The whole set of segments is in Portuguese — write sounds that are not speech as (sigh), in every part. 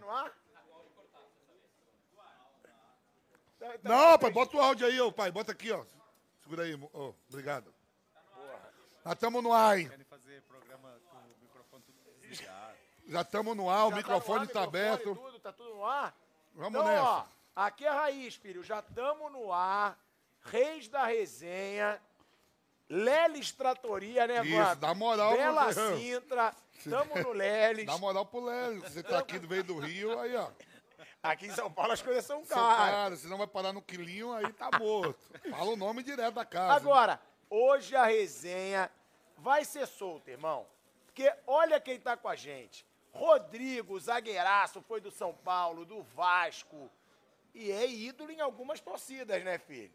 tá no ar? Tá- tá- Não, pai, bota o áudio aí, ô pai. Bota aqui, ó. Segura aí, ô. Obrigado. Já estamos no ar, hein? Já estamos no ar, o já microfone tá está aberto. Tudo, tá tudo no ar? Vamos então, nessa. ó, aqui é a raiz, filho. Já estamos no ar. Reis da resenha. Lelis Tratoria, né, Isso, dá moral, Bela. Sintra. Tamo no Lelis. Dá moral pro Lélio. Você tá aqui do meio do Rio, aí, ó. Aqui em São Paulo as coisas são caras. cara, senão vai parar no quilinho, aí tá morto. Fala o nome direto da casa. Agora, hoje a resenha vai ser solta, irmão. Porque olha quem tá com a gente. Rodrigo, zagueiraço, foi do São Paulo, do Vasco. E é ídolo em algumas torcidas, né, filho?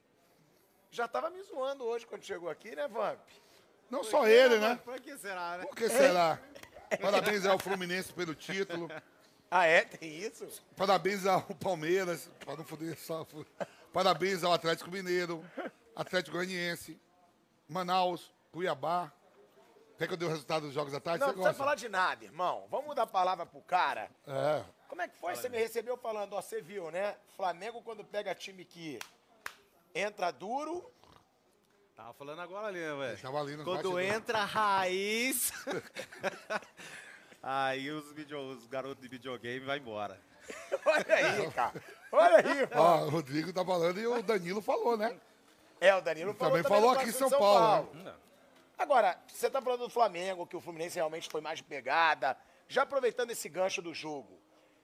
Já tava me zoando hoje quando chegou aqui, né, Vamp? Não só ele, né? Por que será, né? Por que será? Parabéns ao Fluminense pelo título. Ah, é? Tem isso? Parabéns ao Palmeiras, para não foder só. Parabéns ao Atlético Mineiro, Atlético Goianiense, Manaus, Cuiabá. Quer que eu dê o resultado dos jogos da tarde? Não, Você não precisa gosta? falar de nada, irmão. Vamos dar a palavra pro cara. É. Como é que foi? Você me recebeu falando, ó, você viu, né? Flamengo quando pega time que entra duro, Tava falando agora ali, né, velho? Tava ali nos Quando entra a raiz. (laughs) aí os, video, os garotos de videogame vai embora. (laughs) Olha aí, cara. Olha aí, pô. Ó, o Rodrigo tá falando e o Danilo falou, né? É, o Danilo falou Também falou no aqui em clássico São de Paulo, né? Agora, você tá falando do Flamengo, que o Fluminense realmente foi mais de pegada. Já aproveitando esse gancho do jogo,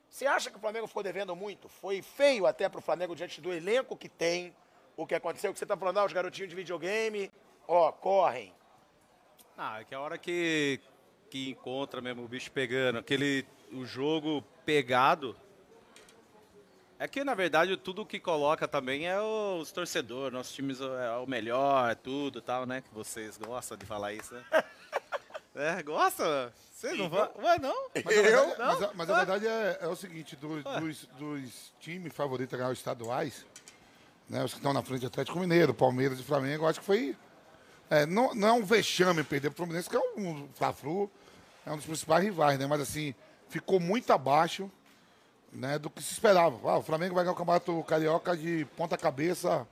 você acha que o Flamengo ficou devendo muito? Foi feio até pro Flamengo diante do elenco que tem, o que aconteceu, que você tá falando, ah, os garotinhos de videogame, ó, correm. Ah, é que a hora que, que encontra mesmo o bicho pegando, aquele o jogo pegado. É que, na verdade, tudo que coloca também é os torcedores, nossos times é o melhor, é tudo e tal, né? Que vocês gostam de falar isso, né? (laughs) é, gosta? Vocês não vão? Ué, não? Mas, a verdade, Não? mas a, mas a verdade é, é o seguinte, dos, dos, dos times favoritos a ganhar os estaduais, né, os que estão na frente, Atlético Mineiro, Palmeiras e Flamengo, eu acho que foi... é, não, não é um vexame perder pro Fluminense, que é um Fla-Flu, é um dos principais rivais, né? Mas assim, ficou muito abaixo né, do que se esperava. Ah, o Flamengo vai ganhar o Campeonato Carioca de ponta cabeça,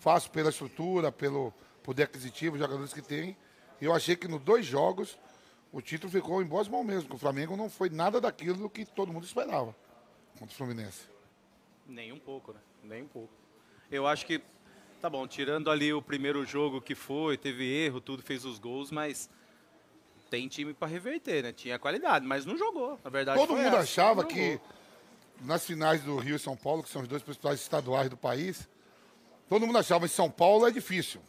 fácil pela estrutura, pelo poder aquisitivo, os jogadores que tem. E eu achei que nos dois jogos o título ficou em boas mãos mesmo, que o Flamengo não foi nada daquilo que todo mundo esperava contra o Fluminense. Nem um pouco, né? Nem um pouco. Eu acho que, tá bom, tirando ali o primeiro jogo que foi, teve erro, tudo, fez os gols, mas tem time pra reverter, né? Tinha qualidade, mas não jogou. Na verdade, Todo mundo essa, achava que nas finais do Rio e São Paulo, que são os dois principais estaduais do país, todo mundo achava que São Paulo é difícil.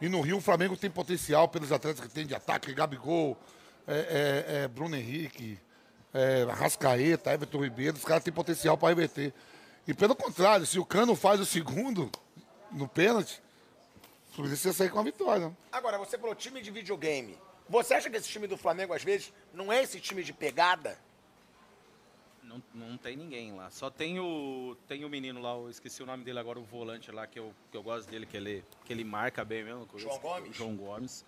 E no Rio o Flamengo tem potencial pelos atletas que tem de ataque, Gabigol, é, é, é, Bruno Henrique, é, Rascaeta, Everton Ribeiro, os caras têm potencial para reverter. E pelo contrário, se o Cano faz o segundo no pênalti, o Fluminense ia sair com a vitória. Agora, você falou time de videogame. Você acha que esse time do Flamengo, às vezes, não é esse time de pegada? Não, não tem ninguém lá. Só tem o, tem o menino lá, eu esqueci o nome dele agora, o volante lá, que eu, que eu gosto dele, que ele, que ele marca bem mesmo. João Gomes? João Gomes.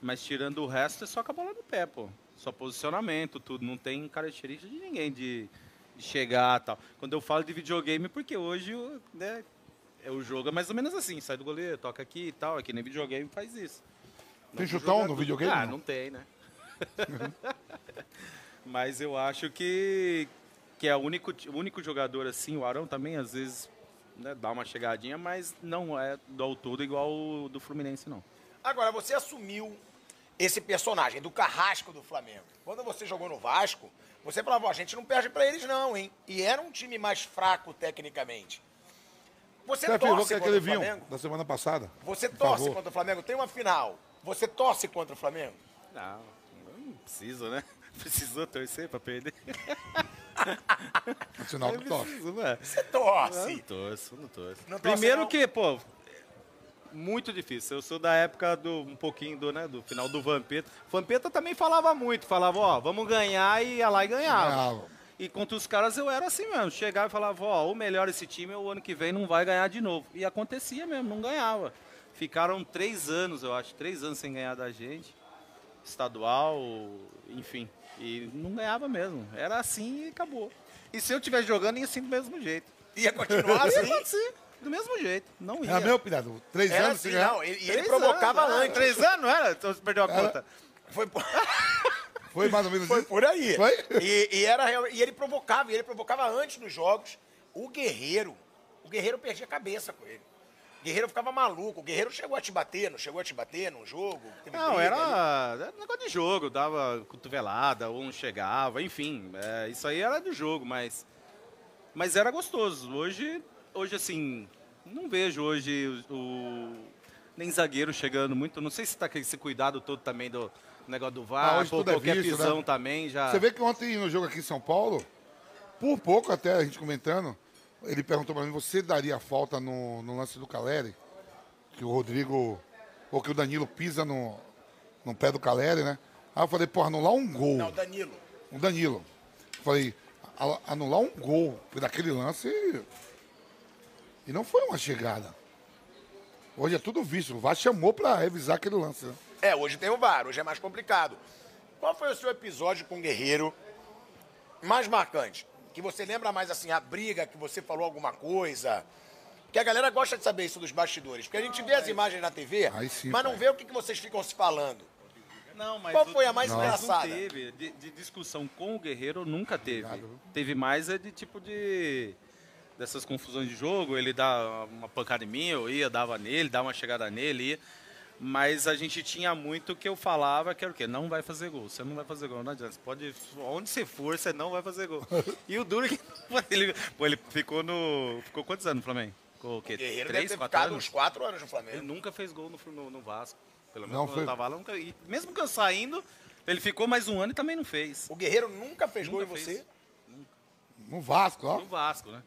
Mas tirando o resto, é só com a bola no pé, pô. Só posicionamento, tudo. Não tem característica de ninguém de chegar e tal. Quando eu falo de videogame, porque hoje, o- né, é o jogo é mais ou menos assim, sai do goleiro, toca aqui e tal, aqui nem videogame faz isso. Tem Não, chutão jogador- no videogame? Ah, não? não tem, né? (laughs) Mas eu acho que, que é o único, o único jogador assim, o Arão também às vezes né, dá uma chegadinha, mas não é do todo igual o do Fluminense, não. Agora, você assumiu esse personagem do carrasco do Flamengo. Quando você jogou no Vasco, você falava, ó, a gente não perde pra eles não, hein? E era um time mais fraco tecnicamente. Você Você torce que contra aquele o Flamengo? da semana passada. Você torce favor. contra o Flamengo? Tem uma final. Você torce contra o Flamengo? Não, não precisa, né? (laughs) Precisou torcer pra perder? (laughs) É sinal Não que precisa, né? Você Não, torce. não torço, não torço. Não torce, Primeiro não? que, pô, muito difícil. Eu sou da época do um pouquinho do, né, do final do Vampeta. Vampeta também falava muito, falava, ó, vamos ganhar e ia lá e ganhava. Ganhava. E contra os caras eu era assim mesmo, chegava e falava, ó, o melhor esse time o ano que vem não vai ganhar de novo. E acontecia mesmo, não ganhava. Ficaram três anos, eu acho, três anos sem ganhar da gente. Estadual, enfim. E não ganhava mesmo. Era assim e acabou. E se eu estivesse jogando, ia assim do mesmo jeito. Ia continuar (laughs) Ia assim? acontecer do mesmo jeito. Não ia. É meu, pilhado. Três Era anos assim, ganhar. não. Ele, e ele Três provocava anos, né? antes. Três anos, não era? Então você perdeu a conta. Foi por, (laughs) Foi mais ou menos foi isso? por aí. Foi? E, e era, e ele provocava, e ele provocava antes dos jogos. O Guerreiro, o Guerreiro perdia a cabeça com ele. O Guerreiro ficava maluco. O Guerreiro chegou a te bater, não chegou a te bater num jogo? Teve Não, ali? era, era negócio de jogo, dava cotovelada, ou não chegava, enfim. é, isso aí era do jogo, mas. Mas era gostoso. Hoje, hoje assim, não vejo hoje o, o- nem zagueiro chegando muito. Não sei se tá com esse cuidado todo também do negócio do Ah, VAR, hoje pô, tudo é qualquer visto, pisão né? também já. Você vê que ontem no jogo aqui em São Paulo, por pouco até a gente comentando, ele perguntou pra mim, você daria falta no, no lance do Caleri? Que o Rodrigo, ou que o Danilo pisa no, no pé do Caleri, né? Aí eu falei, pô, anular um gol. Não, Danilo. O Danilo. Falei, anular um gol daquele lance e não foi uma chegada. Hoje é tudo visto. O VAR chamou pra revisar aquele lance. Né? É, hoje tem o VAR, hoje é mais complicado. Qual foi o seu episódio com o Guerreiro mais marcante? Que você lembra mais assim, a briga, que você falou alguma coisa? Porque a galera gosta de saber isso dos bastidores. Porque a gente vê as imagens na TV, sim, mas não pai. vê o que, que vocês ficam se falando. Não, mas Qual foi a mais engraçada? Não teve. De, de discussão com o Guerreiro nunca teve. Teve mais é de tipo de. Dessas confusões de jogo, ele dá uma pancada em mim, eu ia, dava nele, dava uma chegada nele, ia. Mas a gente tinha muito que eu falava que era o quê? Não vai fazer gol. Você não vai fazer gol, não adianta. Você pode. Onde você for, você não vai fazer gol. (laughs) E o duro é que. Ele, pô, ele ficou no. Ficou quantos anos no Flamengo? Ficou o quê? O Guerreiro Três, deve ter quatro ficado anos? uns quatro anos no Ele Flamengo. nunca fez gol no, no, no Vasco. Pelo menos Não quando foi? eu tava lá, nunca. E mesmo que eu saindo, ele ficou mais um ano e também não fez. O Guerreiro nunca fez Nunca gol em fez. você? No Vasco, ó. No Vasco, né?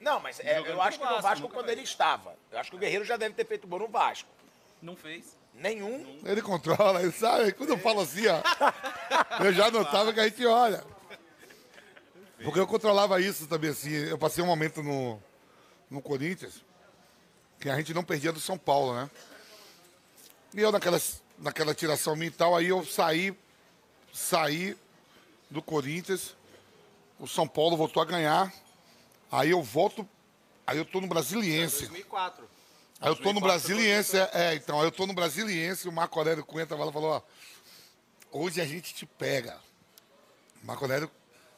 Não, mas é, eu acho que no Vasco, Vasco quando ele estava. Eu acho que o Guerreiro já deve ter feito gol no Vasco. Não fez. Nenhum. Ele controla, ele sabe. Quando eu falo assim, ó. (laughs) Eu já notava que a gente olha. Porque eu controlava isso também, assim. Eu passei um momento no, no Corinthians que a gente não perdia do São Paulo, né? E eu naquela, naquela tiração minha e tal, aí eu saí, saí do Corinthians, o São Paulo voltou a ganhar, aí eu volto, aí eu tô no Brasiliense. 2004. Aí eu tô no 2004 Brasiliense, é, é, então, aí eu tô no Brasiliense, o Marco Aurélio Cunha tava lá e falou, ó, hoje a gente te pega. O Marco Aurélio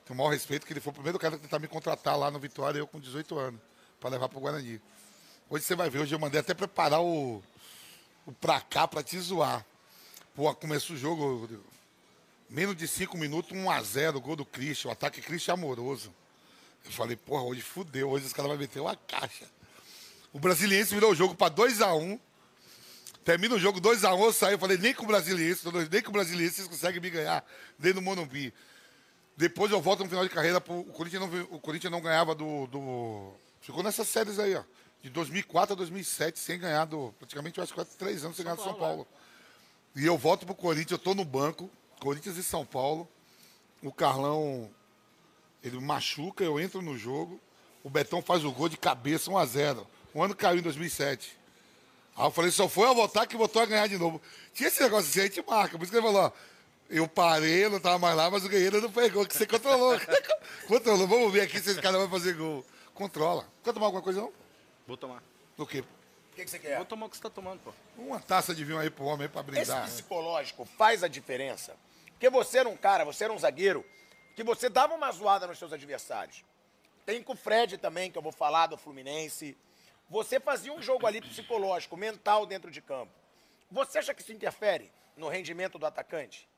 tem o maior respeito, que ele foi o primeiro cara a tentar me contratar lá no Vitória, eu com 18 anos, para levar pro Guarani. Hoje você vai ver, hoje eu mandei até preparar o, o pra cá pra te zoar. Pô, começou o jogo, menos de 5 minutos, 1 a 0 gol do Christian, o ataque Christian amoroso. Eu falei, porra, hoje fudeu, hoje os caras vão meter uma caixa. O Brasiliense virou o jogo para 2x1. Termina o jogo 2x1, eu saí, eu falei, nem com o Brasiliense, nem com o Brasiliense vocês conseguem me ganhar dentro do Monumbi. Depois eu volto no final de carreira, pro, o, Corinthians não, o Corinthians não ganhava do, do... Ficou nessas séries aí, ó. De 2004 a 2007, sem ganhar do... Praticamente, eu acho quase três anos sem ganhar do São Paulo. E eu volto pro Corinthians, eu tô no banco, Corinthians e São Paulo. O Carlão, ele machuca, eu entro no jogo. O Betão faz o gol de cabeça, 1x0. O ano caiu em 2007. Aí eu falei, só foi eu votar que votou a ganhar de novo. Tinha esse negócio assim, a gente marca. Por isso que ele falou, ó, eu parei, eu não tava mais lá, mas o Guerreiro não fez gol, que você controlou. (laughs) controlou, vamos ver aqui se esse cara vai fazer gol. Controla. Quer tomar alguma coisa não? Vou tomar. Do que? O que, que você quer? Vou tomar o que você tá tomando, pô. Uma taça de vinho aí pro homem aí pra Esse brindar. né? psicológico faz a diferença. Porque você era um cara, você era um zagueiro, que você dava uma zoada nos seus adversários. Tem com o Fred também, que eu vou falar do Fluminense. Você fazia um jogo ali psicológico, mental dentro de campo. Você acha que isso interfere no rendimento do atacante?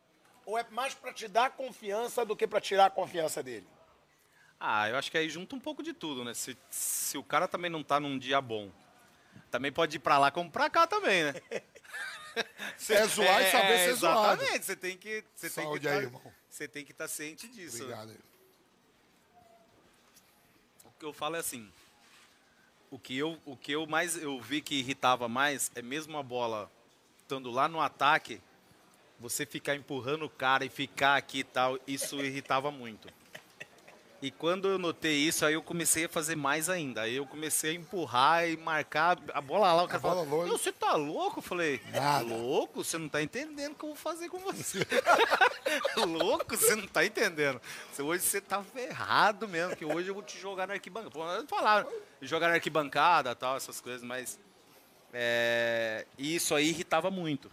Ou é mais pra te dar confiança do que pra tirar a confiança dele? Ah, eu acho que aí junta um pouco de tudo, né? Se, se o cara também não tá num dia bom, também pode ir pra lá como pra cá também, né? (laughs) É zoar e saber ser zoado. Exatamente, você tem que. Você tem que Saúde tá, aí, irmão. Você tem que estar ciente disso. Obrigado. O que eu falo é assim. O que eu, o que eu mais eu vi que irritava mais é mesmo a bola estando lá no ataque, você ficar empurrando o cara e ficar aqui e tal, isso irritava muito. E quando eu notei isso, aí eu comecei a fazer mais ainda. Aí eu comecei a empurrar e marcar a bola lá. O cara falou, longe. "Meu, você tá louco? Eu falei, Nada. louco? Você não tá entendendo o que eu vou fazer com você. (laughs) louco? Você não tá entendendo. Hoje você tá ferrado mesmo, que hoje eu vou te jogar na arquibancada. Falaram, jogar na arquibancada tal, essas coisas, mas... é, e isso aí irritava muito.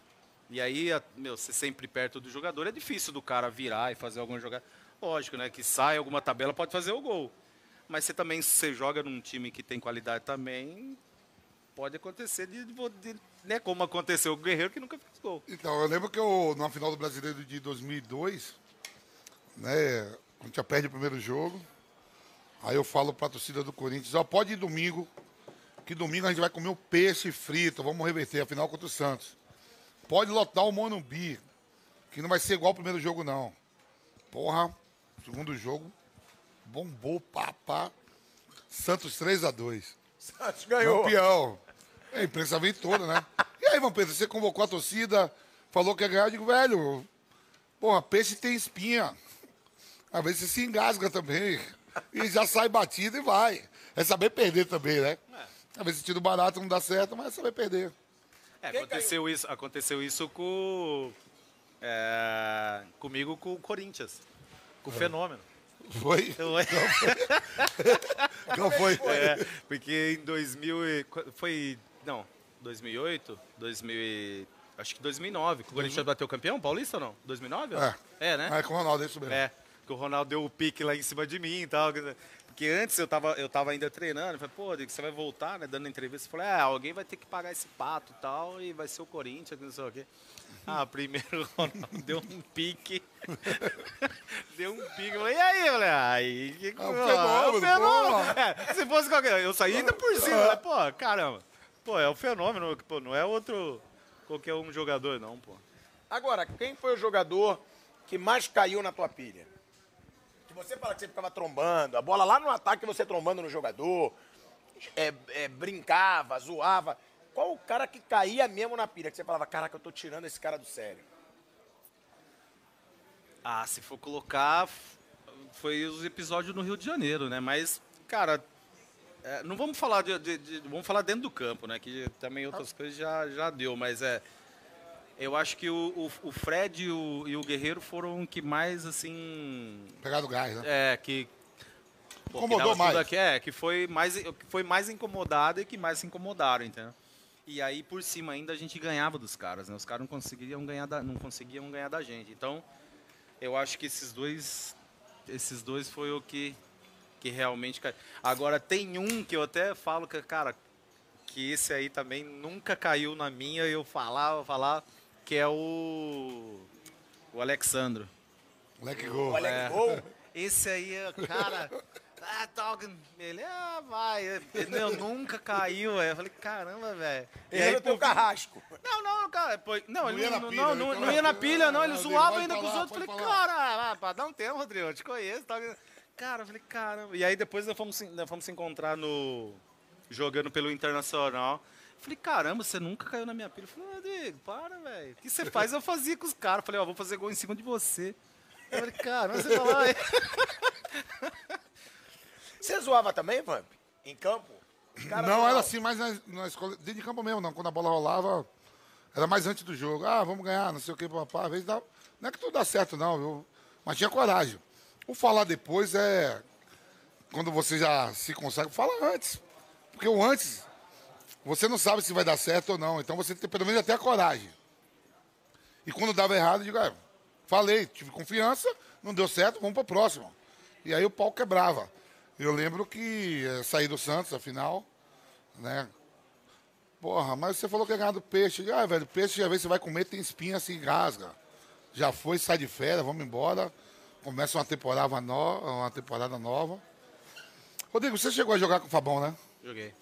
E aí, meu, você sempre perto do jogador, é difícil do cara virar e fazer alguma jogada. Lógico, né? Que sai alguma tabela, pode fazer o gol. Mas você também, se você joga num time que tem qualidade também, pode acontecer de, de- né? Como aconteceu o Guerreiro, que nunca fez gol. Então, eu lembro que eu, na final do Brasileiro de 2002, né, a gente já perde o primeiro jogo, aí eu falo pra torcida do Corinthians, ó, pode ir domingo, que domingo a gente vai comer um peixe frito, vamos reverter a final contra o Santos. Pode lotar o Monumbi, que não vai ser igual ao primeiro jogo, não. Porra, segundo jogo, bombou, papá. Santos 3 a 2 Santos ganhou. Campeão. A imprensa vem toda, né? E aí, Ivan Pedro, você convocou a torcida, falou que ia ganhar, eu digo, velho, porra, peixe tem espinha. Às vezes você se engasga também. E já sai batido e vai. É saber perder também, né? Às vezes tiro barato não dá certo, mas é saber perder. É, aconteceu isso, aconteceu isso com. é, comigo com o Corinthians. Com o Fenômeno. Foi? (laughs) Eu- (laughs) Não foi? É, porque em 2000 e- foi não, 2008, 2000 e- acho que 2009, que o Corinthians bateu campeão paulista ou não? 2009? É. É, né? É com o Ronaldo, é isso mesmo. É, que o Ronaldo deu o pique lá em cima de mim e tal. Porque antes eu tava, eu tava ainda treinando, eu falei, pô, você vai voltar, né? Dando entrevista, eu falei, é, alguém vai ter que pagar esse pato e tal, e vai ser o Corinthians, não sei o quê. Ah, (laughs) primeiro o Ronaldo deu um pique. (laughs) deu um pique. Eu falei, e aí, eu falei, aí, que fenômeno, é um fenômeno. É, se fosse qualquer. Eu saí ainda por cima, né? Pô, caramba. Pô, é um fenômeno, pô, não é outro qualquer um jogador, não, pô. Agora, quem foi o jogador que mais caiu na tua pilha? Você fala que você ficava trombando, a bola lá no ataque você trombando no jogador, é, é, brincava, zoava. Qual o cara que caía mesmo na pilha? Que você falava, caraca, eu tô tirando esse cara do sério. Ah, se for colocar, foi os episódios no Rio de Janeiro, né? Mas, cara, é, não vamos falar de, de- de- Vamos falar dentro do campo, né? Que também outras coisas já, já deu, mas é. Eu acho que o, o, o Fred e o, e o Guerreiro foram que mais, assim. Pegado gás, né? É, que. pô, que Incomodou tudo mais. aqui, é, que foi mais, que foi mais incomodado e que mais se incomodaram, entendeu? E aí, por cima ainda, a gente ganhava dos caras, né? Os caras não conseguiam ganhar da, não conseguiam ganhar da gente. Então, eu acho que esses dois. Esses dois foi o que, que realmente. Agora, tem um que eu até falo que, cara, que esse aí também nunca caiu na minha eu falava, falava, que é o. O Alexandro. Moleque gol. Olha É. que gol. (laughs) Esse aí, é, cara. Ah, toca. Ele, ah, vai. Ele, nunca caiu, velho. Eu falei, caramba, velho. E Ele aí, era o teu carrasco. Não, não, cara. Pô, não, Não ele ia não, não, pilha, não, não, falava, ia na pilha, não. Ele "Ah, zoava ainda com os outros. Falei, falar." cara, ah, dá um tempo, Rodrigo. Eu te conheço. Tá? Cara, eu falei, caramba. E aí depois nós fomos, se- nós fomos se encontrar no. jogando pelo Internacional. Eu Falei, caramba, você nunca caiu na minha pilha. Eu falei, Rodrigo, para, velho. O que você faz? Eu fazia com os caras. Eu Falei, ó, vou fazer gol em cima de você. Eu falei, caramba, você vai lá. (laughs) Você zoava também, Vamp? Em campo? Não, não. era assim, mas na, na escola, dentro de campo mesmo, não. Quando a bola rolava, era mais antes do jogo. Ah, vamos ganhar, não sei o que, papá. Às vezes dá, não é que tudo dá certo, não, viu? Mas tinha coragem. O falar depois é quando você já se consegue, fala antes. Porque o antes Você não sabe se vai dar certo ou não. Então você tem pelo menos até a coragem. E quando dava errado, eu digo, ah, falei, tive confiança, não deu certo, vamos para o próximo. E aí o pau quebrava. Eu lembro que eh, saí do Santos, afinal, né? Porra, mas você falou que é ganhar do peixe. Ah, velho, peixe, às vezes você vai comer, tem espinha, se engasga. Já foi, sai de férias, vamos embora. Começa uma temporada, no... uma temporada nova. Rodrigo, você chegou a jogar com o Fabão, né? Joguei.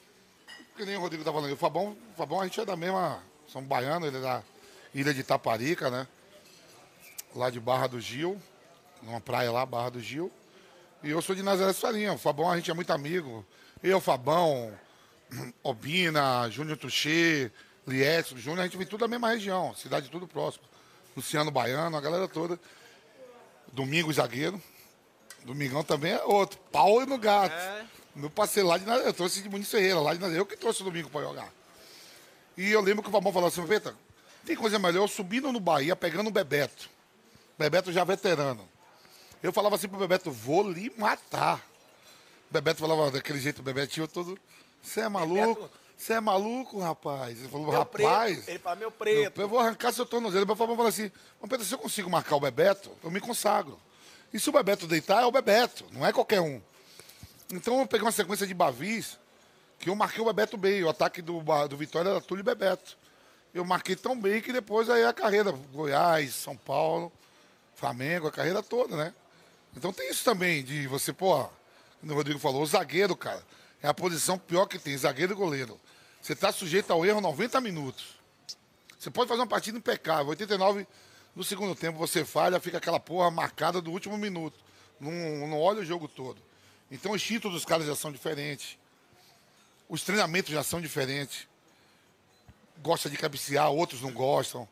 Que nem o Rodrigo tá falando. O Fabão, Fabão a gente é da mesma. São baianos, ele é da ilha de Taparica, né? Lá de Barra do Gil. Numa praia lá, Barra do Gil. E eu sou de Nazaré Farinha. O Fabão, a gente é muito amigo. Eu, Fabão, (clears throat) Obina, Júnior Tuxê, Lietro, Júnior, a gente vem tudo da mesma região, cidade tudo próximo. Luciano Baiano, a galera toda. Domingo zagueiro. Domingão também é outro. Pau no gato. É. No passei lá de Nazaré. Eu trouxe de Muniz Ferreira, lá de Nazaré. Eu que trouxe o domingo para jogar. E eu lembro que o Fabão falou assim, Veta, tem coisa melhor eu subindo no Bahia, pegando o Bebeto. Bebeto já veterano. Eu falava assim pro Bebeto, vou lhe matar. O Bebeto falava daquele jeito, o Bebetinho todo. Você é maluco? Você é maluco, rapaz? Ele falou, meu rapaz. Preto. Ele falou, meu preto. eu vou arrancar seu tornozelo. Meu falou assim: Mas Pedro, se eu consigo marcar o Bebeto, eu me consagro. E se o Bebeto deitar, é o Bebeto, não é qualquer um. Então eu peguei uma sequência de Bavis que eu marquei o Bebeto bem. O ataque do, do Vitória era Túlio e Bebeto. Eu marquei tão bem que depois aí a carreira, Goiás, São Paulo, Flamengo, a carreira toda, né? Então tem isso também de você, pô, como o Rodrigo falou, o zagueiro, cara, é a posição pior que tem, zagueiro e goleiro. Você está sujeito ao erro 90 minutos. Você pode fazer uma partida impecável, 89 no segundo tempo você falha, fica aquela porra marcada do último minuto. Não, não olha o jogo todo. Então o instinto dos caras já são diferentes. Os treinamentos já são diferentes. Gosta de cabecear, outros não gostam.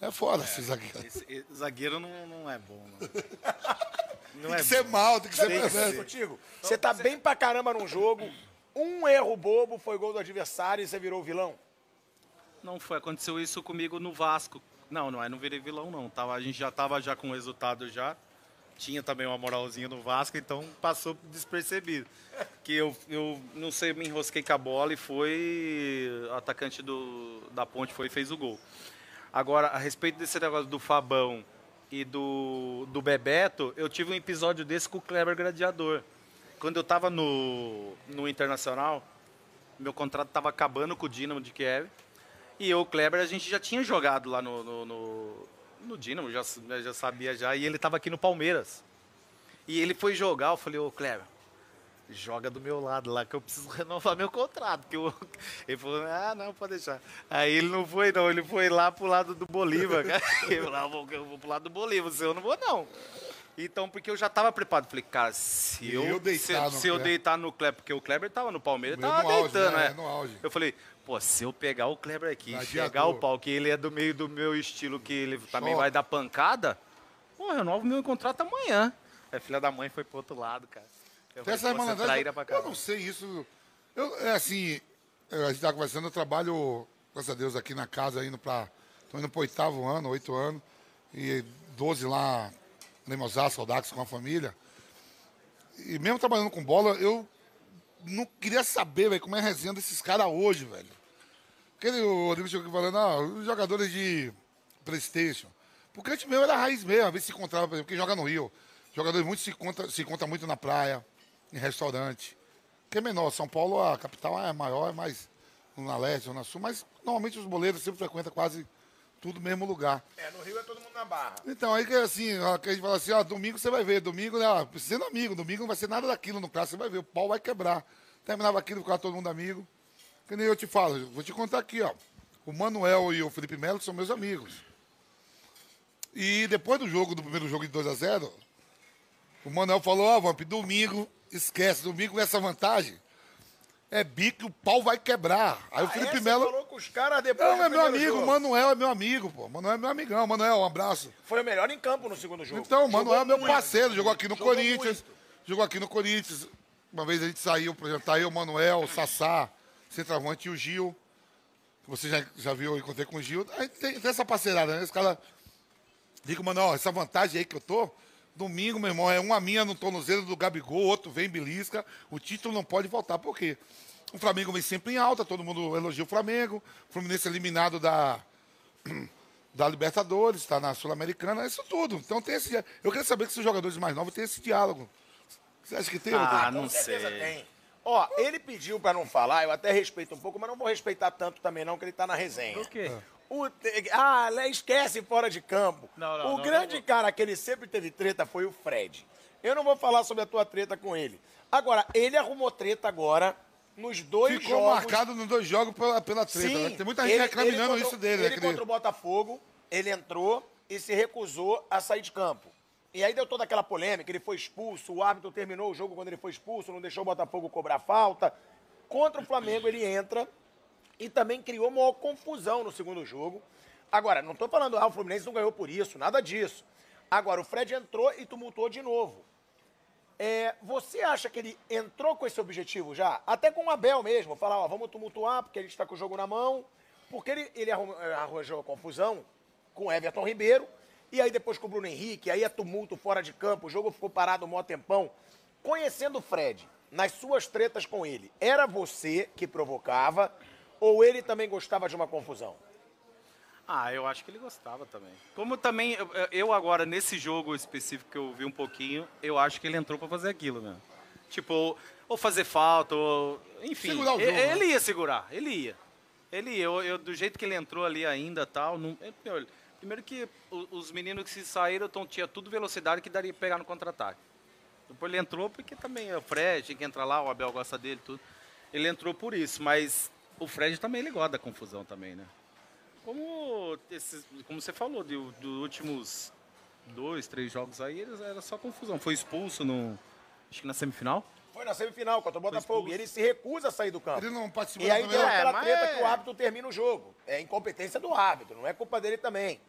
É foda é, esse zagueiro. Esse, zagueiro não, não é bom, não. (laughs) Não tem é que ser mal, tem que ser presente. Contigo, você tá bem pra caramba num jogo, um erro bobo foi gol do adversário e você virou vilão? Não foi, aconteceu isso comigo no Vasco. Não, não é, não virei vilão não. Tava, a gente já tava já com o resultado já. Tinha também uma moralzinha no Vasco, então passou despercebido. Que eu, eu não sei, me enrosquei com a bola e foi. O atacante do, da ponte foi e fez o gol. Agora, a respeito desse negócio do Fabão e do, do Bebeto, eu tive um episódio desse com o Kleber Gladiador. Quando eu estava no, no Internacional, meu contrato estava acabando com o Dinamo de Kiev. E eu, o Kleber, a gente já tinha jogado lá no, no, no, no Dinamo, já, já sabia já. E ele estava aqui no Palmeiras. E ele foi jogar, eu falei, ô Kleber, joga do meu lado lá que eu preciso (laughs) renovar meu contrato. Que eu... (laughs) Ele falou, ah, não, pode deixar. Aí ele não foi, não, ele foi lá pro lado do Bolívar. (laughs) eu falei, ah, vou, eu vou pro lado do Bolívar, se eu não vou, não. Então, porque eu já estava preparado. Falei, cara, se eu, eu deitar se, se eu deitar no Kleber, porque o Kleber estava no Palmeiras, estava deitando, né? né? Eu falei, pô, se eu pegar o Kleber aqui, chegar o pau, que ele é do meio do meu estilo, que ele também vai dar pancada, pô, eu renovo meu contrato amanhã. A filha da mãe foi pro outro lado, cara. Eu essa malandragem, eu não sei isso. Eu, é assim, a gente estava conversando, eu trabalho, graças a Deus, aqui na casa, indo para. Estou indo para o oitavo ano, oito anos, e 12 lá em Osasco, Audax, com a família. E mesmo trabalhando com bola, eu não queria saber, velho, como é a resenha desses caras hoje, velho. Aquele o Rodrigo chegou falando, ah, os jogadores de Playstation. Porque antes mesmo era raiz mesmo, às vezes se encontrava, por exemplo, quem joga no Rio. Jogadores muito se conta, se conta muito na praia em restaurante. Que é menor. São Paulo, a capital é maior, é mais na leste ou na sul, mas normalmente os boleiros sempre frequentam quase tudo no mesmo lugar. É, no Rio é todo mundo na barra. Então, aí que assim, ó, que a gente fala assim, ó, domingo você vai ver, domingo, né, ó, sendo amigo, domingo não vai ser nada daquilo no clássico, você vai ver, o pau vai quebrar. Terminava aquilo, ficava todo mundo amigo. Que nem eu te falo, vou te contar aqui, ó. O Manuel e o Felipe Melo são meus amigos. E depois do jogo, do primeiro jogo de 2 a 0 o Manuel falou, ó, oh, Vamp, domingo esquece, domingo essa vantagem é bico, o pau vai quebrar. Aí ah, o Felipe Melo. falou com os caras depois. Não, é meu amigo, o Manuel é meu amigo, pô. Manuel é meu amigão. Manuel, um abraço. Foi o melhor em campo no segundo jogo. Então, o Manuel é meu muito. parceiro, jogou aqui no jogou Corinthians. Muito. Jogou aqui no Corinthians. Uma vez a gente saiu, por exemplo, tá aí o Manuel, o Sassá, centroavante e o Gil. Você já, já viu, eu encontrei com o Gil. Aí tem, tem essa parceirada, né? Esse cara. Diga, Manuel, essa vantagem aí que eu tô, Domingo, meu irmão, é uma minha no tornozelo do Gabigol, outro vem belisca. O título não pode voltar. Por quê? O Flamengo vem sempre em alta, todo mundo elogia o Flamengo. O Fluminense eliminado da, (clears throat) da Libertadores, está na Sul-Americana, isso tudo. Então tem esse. Eu queria saber se os jogadores mais novos têm esse diálogo. Você acha que tem? Ah, não Com certeza sei. tem. Ó, ele pediu pra não falar, eu até respeito um pouco, mas não vou respeitar tanto também não, que ele tá na resenha. Por quê? O Ah, né, esquece fora de campo. Não, não, o não, grande não. cara que ele sempre teve treta foi o Fred. Eu não vou falar sobre a tua treta com ele. Agora, ele arrumou treta agora nos dois Ficou jogos. marcado nos dois jogos pela, pela treta. Sim, né? Tem muita gente ele- reclamando ele isso dele, né, Ele querido? contra o Botafogo, ele entrou e se recusou a sair de campo. E aí deu toda aquela polêmica, ele foi expulso, o árbitro terminou o jogo quando ele foi expulso, não deixou o Botafogo cobrar falta. Contra o Flamengo ele entra e também criou maior confusão no segundo jogo. Agora, não tô falando, ah, o Fluminense não ganhou por isso, nada disso. Agora, o Fred entrou e tumultuou de novo. É, você acha que ele entrou com esse objetivo já? Até com o Abel mesmo, falar, ó, vamos tumultuar porque gente está com o jogo na mão. Porque ele, ele eh, arranjou confusão com Everton Ribeiro. E aí depois com o Bruno Henrique, aí é tumulto fora de campo, o jogo ficou parado um maior tempão. Conhecendo o Fred, nas suas tretas com ele, era você que provocava ou ele também gostava de uma confusão? Ah, eu acho que ele gostava também. Como também, eu- eu agora, nesse jogo específico que eu vi um pouquinho, eu acho que ele entrou pra fazer aquilo, né? Tipo, ou fazer falta, ou... Enfim, Segurar o jogo, né? ele ia segurar, ele ia. Ele ia. Eu, eu- do jeito que ele entrou ali ainda tal, não, é, olha, primeiro que os meninos que se saíram tão, tinha tudo velocidade que daria pra pegar no contra-ataque. Depois ele entrou porque também é o Fred, tinha que entrar lá, o Abel gosta dele, tudo. Ele entrou por isso, mas o Fred também ele gosta da confusão também, né? Como, esses, como você falou, dos do últimos dois, três jogos aí, eles- era só confusão. Foi expulso no. Acho que na semifinal. Foi na semifinal contra o Botafogo. E ele se recusa a sair do campo. Ele não participou E aí deu aquela É, mas treta é- que o árbitro termina o jogo. É incompetência do árbitro, não é culpa dele também.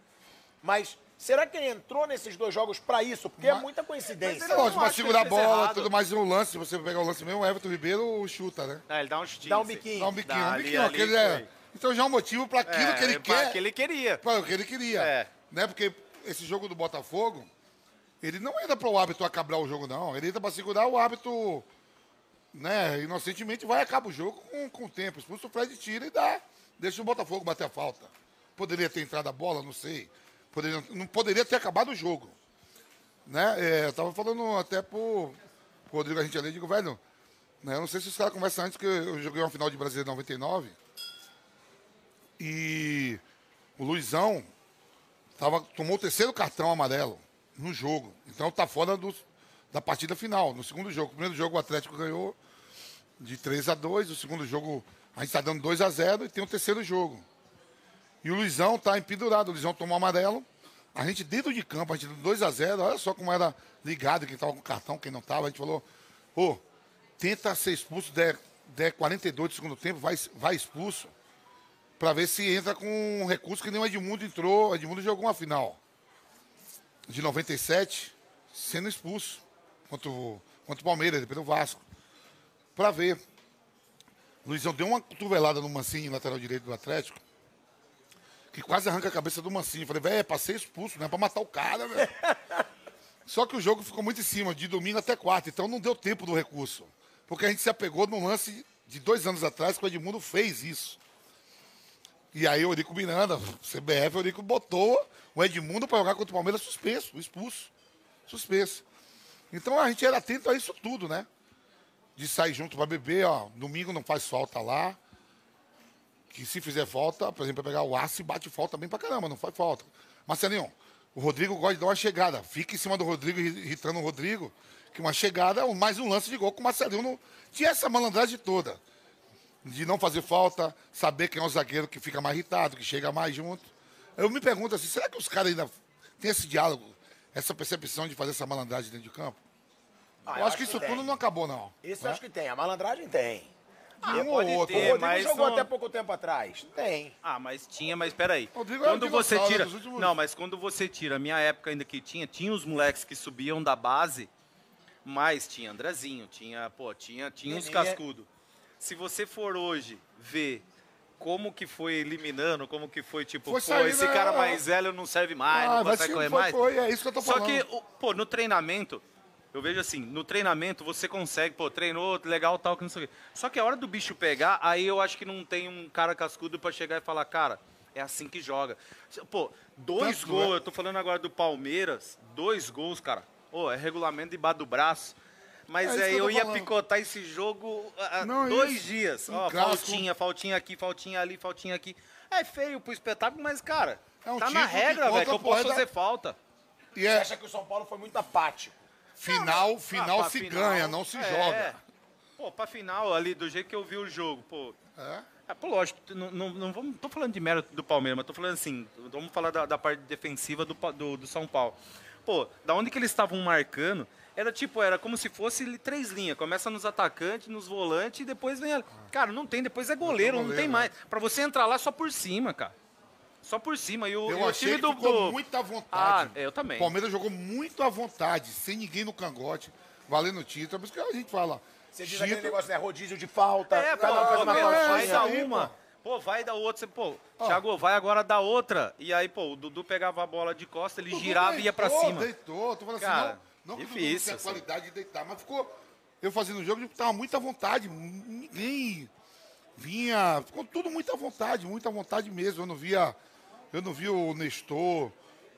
Mas será que ele entrou nesses dois jogos pra isso? Porque é Mas- muita coincidência. Mas É que segurar a ele fez bola, errado. tudo mais um lance. Se você pegar o lance mesmo, o Everton Ribeiro chuta, né? Ah, ele dá um chutinho. Dá um biquinho. Dá um biquinho, Dá, um ali- biquinho. ali é-. Então já é um motivo para aquilo É, que ele pra quer. que ele queria. Para o que ele queria. É. Né? Porque esse jogo do Botafogo, ele não entra para o árbitro acabar o jogo, não. Ele entra para segurar o árbitro, né? Inocentemente vai e acaba o jogo com, com o tempo. Expulsa o Fred, tira e dá. Deixa o Botafogo bater a falta. Poderia ter entrado a bola, não sei. Poderia, não poderia ter acabado o jogo. Né? É, eu tava falando até pro, pro Rodrigo, a gente ali, digo, velho, né, eu não sei se os caras conversam antes, que eu joguei uma final de Brasileiro em 99. E o Luizão tava, tomou o terceiro cartão amarelo no jogo. Então tá fora do, da partida final, no segundo jogo. O primeiro jogo o Atlético ganhou de 3 a 2 o segundo jogo a gente tá dando 2 a 0 e tem o terceiro jogo. E o Luizão tá empedurado, o Luizão tomou amarelo. A gente dentro de campo, a gente deu 2 a 0 olha só como era ligado, quem tava com cartão, quem não tava. A gente falou, ô, tenta ser expulso, der, der 42 do segundo tempo, vai, vai expulso para ver se entra com um recurso que nem o Edmundo entrou. O Edmundo jogou uma final de 97, sendo expulso contra o, contra o Palmeiras, depois do Vasco. Para ver. Luizão deu uma cotovelada no Mancinho, lateral direito do Atlético, que quase arranca a cabeça do Mancinho. Falei, velho, é pra ser expulso, não é pra matar o cara, velho. (laughs) Só que o jogo ficou muito em cima, de domingo até quarta, então não deu tempo do recurso. Porque a gente se apegou num lance de dois anos atrás que o Edmundo fez isso. E aí o Eurico Miranda, CBF, o Eurico botou o Edmundo para jogar contra o Palmeiras suspenso, expulso. Suspenso. Então a gente era atento a isso tudo, né? De sair junto para beber, ó. Domingo não faz falta lá. Que se fizer falta, por exemplo, pegar o aço e bate falta bem pra caramba, não faz falta. Marcelinho, o Rodrigo gosta de dar uma chegada. Fica em cima do Rodrigo, irritando o Rodrigo, que uma chegada mais um lance de gol com o Marcelinho. Não... Tinha essa malandragem toda de não fazer falta, saber quem é o zagueiro que fica mais irritado, que chega mais junto. Eu me pergunto assim, será que os caras ainda têm esse diálogo, essa percepção de fazer essa malandragem dentro de campo? Ah, eu, acho que isso tudo não acabou, não. Isso né? eu acho que tem. A malandragem tem. Ah, Um ou pode outro. O ter, Rodrigo mas jogou não- até pouco tempo atrás. Tem. Ah, mas tinha, mas peraí. Rodrigo é Quando você tira. últimos- Não, mas quando você tira, a minha época ainda que tinha, tinha os moleques que subiam da base, mas tinha Andrezinho, tinha, pô, tinha, tinha uns Nenê. cascudo. Se você for hoje ver como que foi eliminando, como que foi tipo, Foi pô, saindo, esse cara mais velho não serve mais, Ah, não vai consegue correr foi, mais. foi, é isso que eu tô Só falando. que, o- pô, no treinamento, Eu vejo assim, no treinamento você consegue, pô, treinou, legal, tal, que não sei o quê. Só que a hora do bicho pegar, aí eu acho que não tem um cara cascudo pra chegar e falar, cara, é assim que joga. Pô, dois Tanto gols, é- eu tô falando agora do Palmeiras, dois gols, cara. Ô, é regulamento debaixo do braço. Mas É aí eu eu, ia falando. picotar esse jogo há Não, dois isso. dias. Um Ó, clássico. faltinha, faltinha aqui, faltinha ali, faltinha aqui. É feio pro espetáculo, mas, cara, É um tá na regra, velho, que eu pô, posso da- fazer falta. E Você é acha que o São Paulo foi muito apático? Final, final Ah, se final, ganha, não se é. joga. Pô, pra final ali, do jeito que eu vi o jogo, pô. É? É, pô, lógico, não, não, não vamos, tô falando de mérito do Palmeiras, mas tô falando assim, vamos falar da, da parte defensiva do, do, do São Paulo. Pô, da onde que eles estavam marcando, era tipo, era como se fosse três linhas. Começa nos atacantes, nos volantes e depois vem. A... Cara, não tem, depois é goleiro, não, goleiro, tem né? mais. Pra você entrar lá só por cima, cara. Só por cima. E o, e Eu o achei time que do. ficou do- muito à Ah, vontade. eu também. O Palmeiras jogou muito à vontade, sem ninguém no cangote, valendo título. É por isso que a gente fala. Você diz título- aquele negócio, né? Rodízio de falta. É, pô, cada um faz uma pô, faltinha. vai dar aí, uma. Pô, vai dar outra. Você, pô, Thiago, vai agora dar outra. E aí, pô, o Dudu pegava a bola de costa, ele Dudu girava e ia pra deitou, cima. Deitou, tô falando Cara, assim, não, não que o Dudu difícil, tinha assim. qualidade de deitar, mas ficou. Eu fazendo o jogo, eu tava muito à vontade. Ninguém vinha. Ficou tudo muito à vontade, muito à vontade mesmo. Eu não via. Eu não vi o Nestor,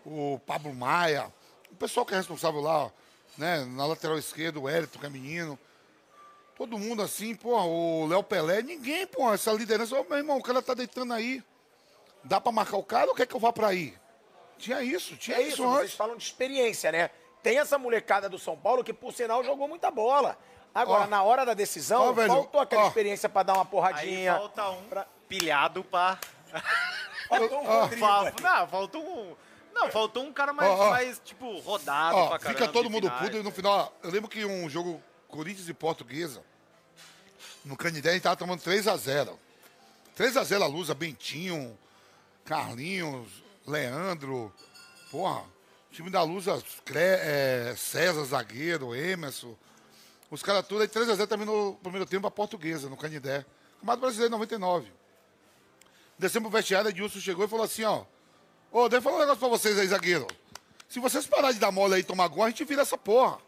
o Pablo Maia, o pessoal que é responsável lá, né? Na lateral esquerda, o Hélito, que é menino. Todo mundo assim, pô, o Léo Pelé, ninguém, pô, essa liderança, ô, meu irmão, o cara tá deitando aí. Dá pra marcar o cara ou quer que eu vá pra aí? Tinha isso, tinha É isso, isso, vocês antes. falam de experiência, né? Tem essa molecada do São Paulo que, por sinal, jogou muita bola. Agora, Ó. na hora da decisão, velho, faltou aquela ó. experiência pra dar uma Aí porradinha. falta um pra- pilhado pra. Faltou um. Rodrigo. Não, faltou um. Não, faltou um cara mais, Ó, ó. mais tipo, rodado Ó, pra caramba. fica todo mundo finais. puto e no final, eu lembro que um jogo Corinthians e Portuguesa, no Canidé a gente tava tomando 3x0. 3x0 a Lusa, Bentinho, Carlinhos, Leandro, porra, time da Lusa, é, César, zagueiro, Emerson, os caras todos, aí 3x0 terminou o primeiro tempo pra Portuguesa, no Canidé. Campeonato Brasileiro 99. Descemos pro vestiário, Edilson chegou e falou assim, ó, Ô, deixa eu falar um negócio pra vocês aí, zagueiro. Se vocês pararem de dar mole aí e tomar gol, a gente vira essa porra.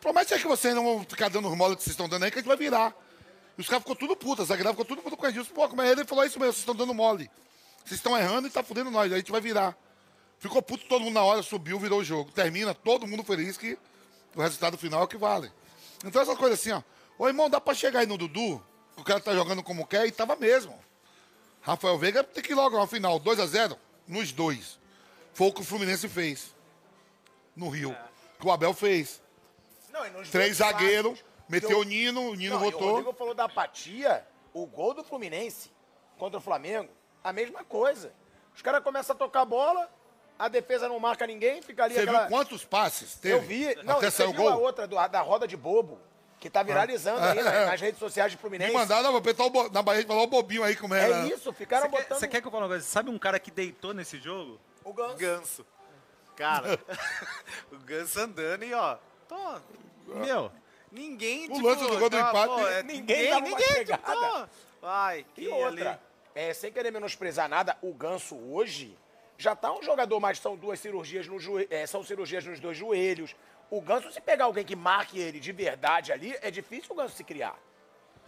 Promete aí que vocês não vão ficar dando os mole que vocês estão dando aí, que a gente vai virar. E os caras ficou tudo puto, a ficou tudo puto com o Edilson. Pô, como é ele? Ele falou isso mesmo, vocês estão dando mole. Vocês estão errando e tá fudendo nós, a gente vai virar. Ficou puto todo mundo na hora, subiu, virou o jogo. Termina, todo mundo feliz que o resultado final é o que vale. Então essas coisas assim, ó. Ô, irmão, dá pra chegar aí no Dudu? O cara tá jogando como quer e tava mesmo. Rafael Veiga tem que ir logo ao final, 2x0, nos dois. Foi o que o Fluminense fez. No Rio. Que o Abel fez. Não, e nos Três zagueiros, meteu eu- o Nino, o Nino Não, e O votou. Rodrigo falou da apatia. O gol do Fluminense contra o Flamengo, a mesma coisa. Os caras começam a tocar a bola, a defesa não marca ninguém, fica ali Você aquela... viu quantos passes teve? Eu vi. Não, Até saiu viu a gol. outra do- da roda de bobo, que tá viralizando aí né, nas redes sociais de Me Fluminense. mandaram, apertar o bo... na Bahia falar o bobinho aí como era. É isso, ficaram quer, botando você quer que eu fale uma coisa? Sabe um cara que deitou nesse jogo? o ganso. Ganso. Cara, (laughs) o Ganso andando e ó. Tô, meu, ninguém. O tipo, lance do gol do tá, empate, pô, é, ninguém ninguém, ninguém, tipo, Vai, que E outra, ali. é, sem querer menosprezar nada, o Ganso hoje já tá um jogador, mas são duas cirurgias no joelho, são cirurgias nos dois joelhos. O Ganso, se pegar alguém que marque ele de verdade ali, é difícil o Ganso se criar.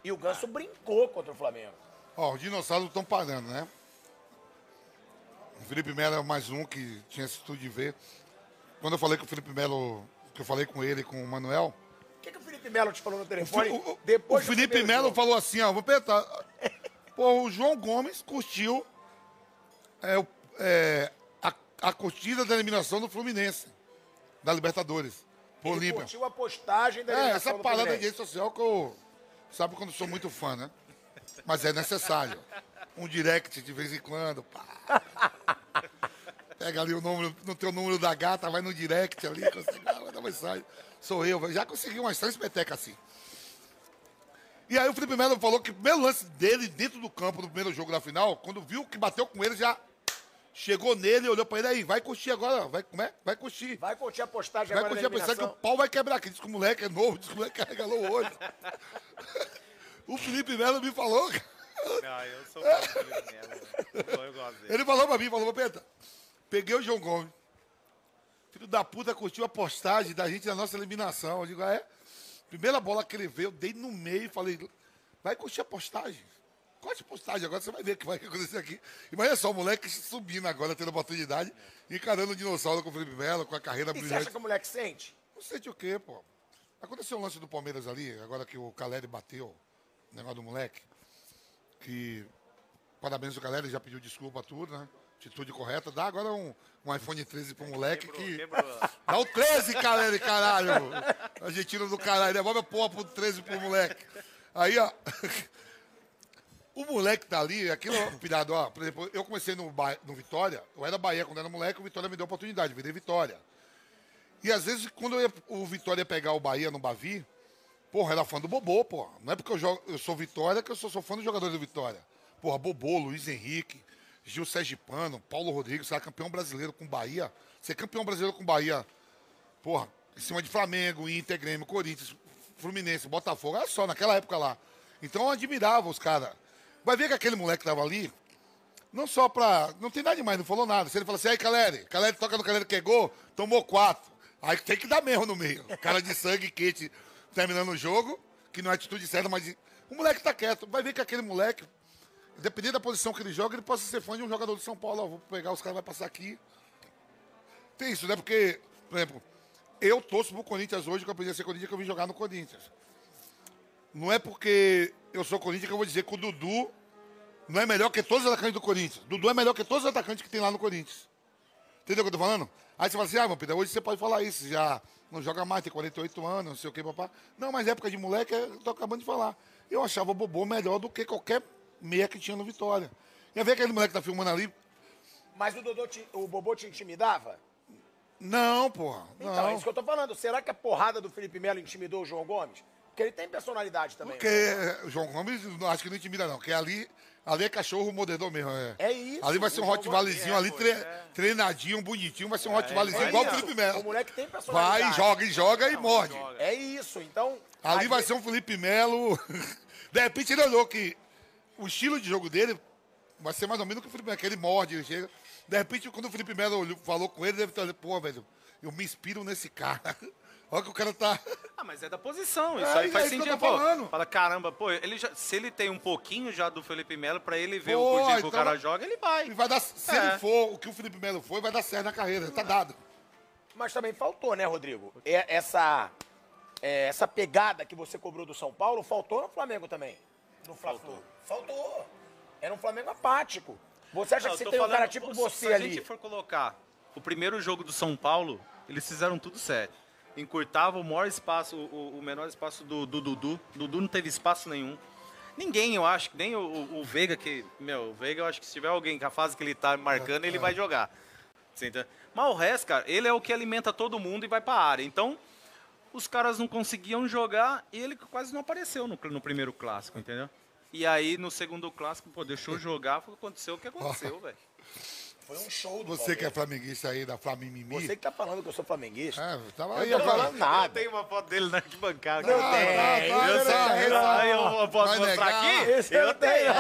E o Ganso brincou contra o Flamengo. Ó, os dinossauros estão parando, né? O Felipe Melo é mais um que tinha esse estudo de ver. Quando eu falei com o Felipe Melo, que eu falei com ele, com o Manuel, O que, que o Felipe Melo te falou no o, telefone? O- o depois do Felipe Melo falou assim, ó, vou perguntar. (laughs) Pô, o João Gomes curtiu é, o- é, a, a curtida da eliminação do Fluminense, da Libertadores, Ele Olímpia. curtiu a postagem da É, eliminação essa do parada de Fluminense. rede social que eu. Sabe quando eu sou muito fã, né? Mas é necessário. Um direct de vez em quando. pá. Pega ali o número, no teu número da gata, vai no direct ali, consegue, ah, mensagem. Sou eu, já consegui umas três petecas assim. E aí o Felipe Melo falou que o primeiro lance dele dentro do campo, no primeiro jogo da final, quando viu que bateu com ele, já chegou nele, olhou pra ele aí, vai curtir agora, vai, como é? Vai curtir. Vai curtir a postagem Vai agora da continuar pensando que o pau vai quebrar aqui. Diz que o moleque é novo, diz que o moleque carregalou o olho. o Felipe Melo me falou, cara. Não, eu sou do Felipe Melo. Eu gosto dele. ele falou pra mim, falou, Peta, peguei o João Gomes. filho da puta curtiu a postagem da gente na nossa eliminação. Eu digo, ah, é? Primeira bola que ele veio, eu dei no meio e falei, vai curtir a postagem. Curte a postagem, agora você vai ver o que vai acontecer aqui. Imagina só, o moleque subindo agora, tendo oportunidade, encarando o dinossauro com o Felipe Melo, com a carreira E você brilhante. acha que o moleque sente? Não sei de o quê, pô. Aconteceu um lance do Palmeiras ali, agora que o Caleri bateu, o negócio do moleque. Que. Parabéns ao Caleri, já pediu desculpa, tudo, né? Atitude correta. Dá agora um, um iPhone 13 pro moleque que. Dá o 13, Caleri, caralho! Argentino do caralho, devolve a porra pro 13 pro moleque. Aí, ó. (laughs) O moleque tá ali, aquilo, cuidado, ó. Por exemplo, eu comecei no, Ba- no Vitória, eu era Bahia quando era moleque, o Vitória me deu oportunidade, virei Vitória. E às vezes, quando ia- o Vitória ia pegar o Bahia no Bavi, porra, era fã do Bobô, porra. Não é porque eu, jogo, eu sou Vitória que eu sou, sou fã dos jogadores do Vitória. Porra, Bobô, Luiz Henrique, Gil Sergipano, Paulo Rodrigues, será campeão brasileiro com Bahia. Ser campeão brasileiro com Bahia, porra, em cima de Flamengo, Inter, Grêmio, Corinthians, Fluminense, Botafogo, era só naquela época lá. Então eu admirava os caras. Vai ver que aquele moleque que tava ali, não só pra. Não tem nada demais, não falou nada. Se ele falou assim, aí, Caleri, Caleri toca no Caleri que é gol, tomou quatro. Aí tem que dar mesmo no meio. Cara de sangue quente terminando o jogo, que não é atitude certa, mas o moleque tá quieto. Vai ver que aquele moleque, dependendo da posição que ele joga, ele possa ser fã de um jogador de São Paulo. Ó, vou pegar os caras, vai passar aqui. Tem isso, né? Porque, por exemplo, eu torço pro Corinthians hoje, que eu aprendi a ser Corinthians, que eu vim jogar no Corinthians. Não é porque eu sou Corinthians que eu vou dizer que o Dudu não é melhor que todos os atacantes do Corinthians. Dudu é melhor que todos os atacantes que tem lá no Corinthians. Entendeu o que eu tô falando? Aí você fala assim, ah, meu Pedro, hoje você pode falar isso, já não joga mais, tem 48 anos, não sei o que, papá. Não, mas época de moleque, eu tô acabando de falar. Eu achava o Bobô melhor do que qualquer meia que tinha no Vitória. E ver aquele moleque que tá filmando ali? Mas o, Dodô te- o Bobô te intimidava? Não, porra. Então, Não. é isso que eu tô falando. Será que a porrada do Felipe Melo intimidou o João Gomes? Porque ele tem personalidade também. Porque né? o João Gomes, não- acho que não intimida, não. Porque ali, ali é cachorro mordedor mesmo. É, É isso, Ali vai ser um Rottweilerzinho Gomes ali, é, tre- é. treinadinho, bonitinho. Vai ser um Rottweilerzinho É igual o. Felipe Melo. O moleque tem personalidade. Vai, joga e joga e morde. É isso. Então. Ali vai ser um Felipe Melo. (laughs) De repente ele olhou que o estilo de jogo dele vai ser mais ou menos o que o Felipe Melo, que ele morde, ele chega. De repente, quando o Felipe Melo falou com ele, deve olhado, pô, velho, eu me inspiro nesse cara. (laughs) Olha que o cara tá. Ah, mas é da posição. Isso É, aí é faz eu sentido. Pô, falando. fala, caramba, pô, ele já, se ele tem um pouquinho já do Felipe Melo, pra ele ver Pô, o que o então cara vai- joga, ele vai. E vai dar, se É. ele for o que o Felipe Melo foi, vai dar certo na carreira. Tá dado. Mas também faltou, né, Rodrigo? É- Essa, é, essa pegada que você cobrou do São Paulo faltou no Flamengo também. No Fla-Flu. Faltou. Era um Flamengo apático. Você acha Não, que você tem um falando, cara tipo se você a ali? gente for colocar o primeiro jogo do São Paulo, eles fizeram tudo certo. Encurtava o maior espaço, o, o menor espaço do, do Dudu. Dudu não teve espaço nenhum. Ninguém, eu acho, nem o, o- o Veiga, que. Meu, o Veiga, eu acho que se tiver alguém com a fase que ele tá marcando, ele vai jogar. Você? Mas o resto, cara, ele é o que alimenta todo mundo e vai pra área. Então, os caras não conseguiam jogar e ele quase não apareceu no, no primeiro clássico, entendeu? E aí, no segundo clássico, pô, deixou (laughs) jogar, aconteceu o que aconteceu, velho. Foi um show do Você que é flamenguista aí da Flamimimi. Você que tá falando que eu sou flamenguista. É, tava Eu aí tô falando nada. Eu tenho uma foto dele na arquibancada. Não Ah, tem. tá, tá, Eu sei, eu. Aí eu posso Vai mostrar negar? aqui? Esse eu tenho.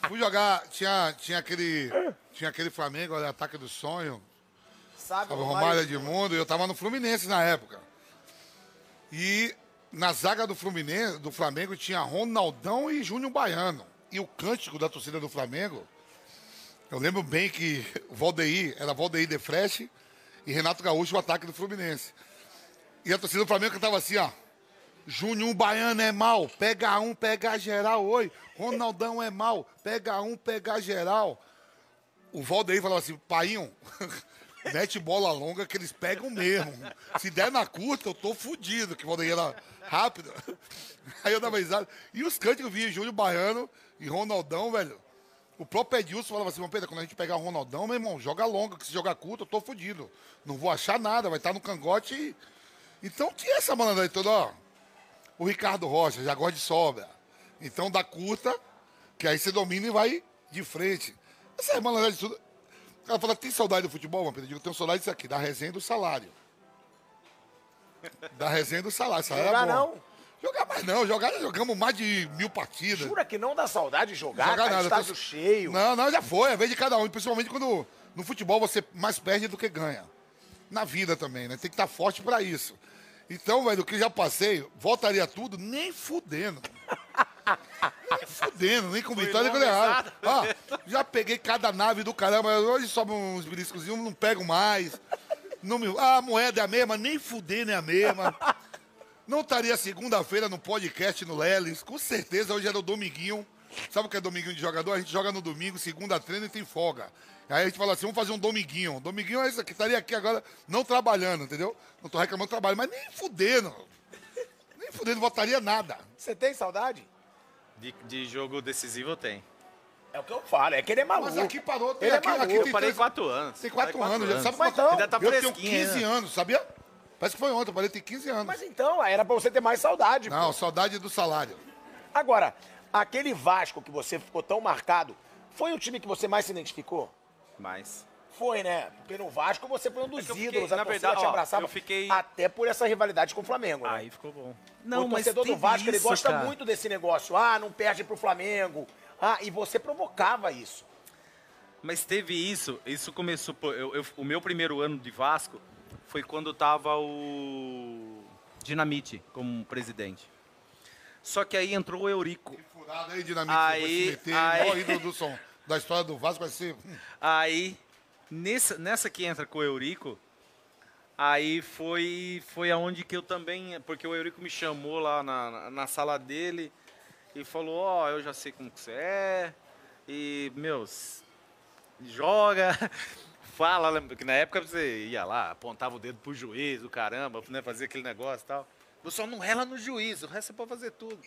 (laughs) Fui jogar, tinha, tinha aquele. Tinha aquele Flamengo, olha, ataque do sonho. Sabe, Tava Romário Edmundo e eu tava no Fluminense na época. E na zaga do Fluminense, do Flamengo, tinha Ronaldão e Júnior Baiano. E o cântico da torcida do Flamengo, eu lembro bem que o Valdeir, era Valdeir de Freche e Renato Gaúcho, o ataque do Fluminense. E a torcida do Flamengo cantava assim, ó. Júnior Baiano é mal, pega um, pega geral, oi. Ronaldão é mal, pega um, pega geral. O Valdeir falava assim, paiinho, (laughs) mete bola longa que eles pegam mesmo. Se der na curta, eu tô fudido, que o Valdeir era rápido. (laughs) Aí eu dava risada. E os eu via, Júnior Baiano e Ronaldão, velho. O próprio Edilson falava assim, "Mas, Pedro, quando a gente pegar o Ronaldão, meu irmão, joga longa, que se jogar curta, eu tô fudido. Não vou achar nada, vai estar no cangote. E... Então tinha essa malandragem toda, ó. O Ricardo Rocha já gosta de sobra. Então dá curta, que aí você domina e vai de frente. Essa é malandragem tudo. O cara fala, tem saudade do futebol, meu Pedro? Eu digo, tenho saudade disso aqui, da resenha do salário. Da resenha do salário. Salário Jogar era bom. não. Jogar mais não, jogar jogamos mais de mil partidas. Jura que não dá saudade de jogar, Jogar nada. estádio tô- cheio. Não, não, já foi, a vez de cada um. Principalmente quando No futebol você mais perde do que ganha. Na vida também, né? Tem que estar forte pra isso. Então, velho, o que já passei, voltaria tudo, nem fudendo. (laughs) Nem fudendo, nem com vitória nem com errado. Ah, já peguei cada nave do caramba, hoje sobe uns beliscozinhos, não pego mais. Não me... Ah, a moeda é a mesma, nem fudendo é a mesma. Não estaria segunda-feira no podcast no Lelis, com certeza hoje era o dominguinho. Sabe o que é dominguinho de jogador? A gente joga no domingo, segunda treino e tem folga. Aí a gente fala assim, vamos fazer um dominguinho. Dominguinho é isso aqui, estaria aqui agora não trabalhando, entendeu? Não tô reclamando do trabalho, mas nem fudendo. Nem fudendo, votaria nada. Você tem saudade? De, de jogo decisivo eu tenho. É o que eu falo, é que ele é maluco. Mas aqui parou, tem Ele é aqui, maluco. aqui Eu tem parei três- quatro anos. Tem quatro Parei anos, já sabe Mas quanto- então- Ainda tá Eu tenho fresquinho 15 ainda. anos, sabia? Parece que foi ontem, eu parei tem 15 anos. Mas então, era pra você ter mais saudade. Não, pô. saudade do salário. Agora, aquele Vasco que você ficou tão marcado, foi o time que você mais se identificou? Mas. Foi, né? Porque no Vasco você foi um dos É que eu fiquei- ídolos, a na verdade, te ó, abraçava. eu fiquei- Até por essa rivalidade com o Flamengo, né? Aí ficou bom. o torcedor do Vasco, ele gosta muito desse negócio. Ah, não perde pro Flamengo. Ah, e você provocava isso. Mas teve isso, isso começou. pô, eu- eu- o meu primeiro ano de Vasco foi quando tava o Dinamite como presidente. Só que aí entrou o Eurico. Furado aí, dinamite, Aí- meter, aí- ídolo do som. Da história do Vasco vai ser. Aí, nessa, nessa que entra com o Eurico, aí foi, foi aonde que eu também. Porque o Eurico me chamou lá na, na, na sala dele e falou: Ó, eu já sei como que você é. E, meus, joga, (laughs) fala. lembra que na época você ia lá, apontava o dedo pro juiz, o caramba, né, fazia aquele negócio e tal. Você só não rela no juiz, o resto você pode fazer tudo.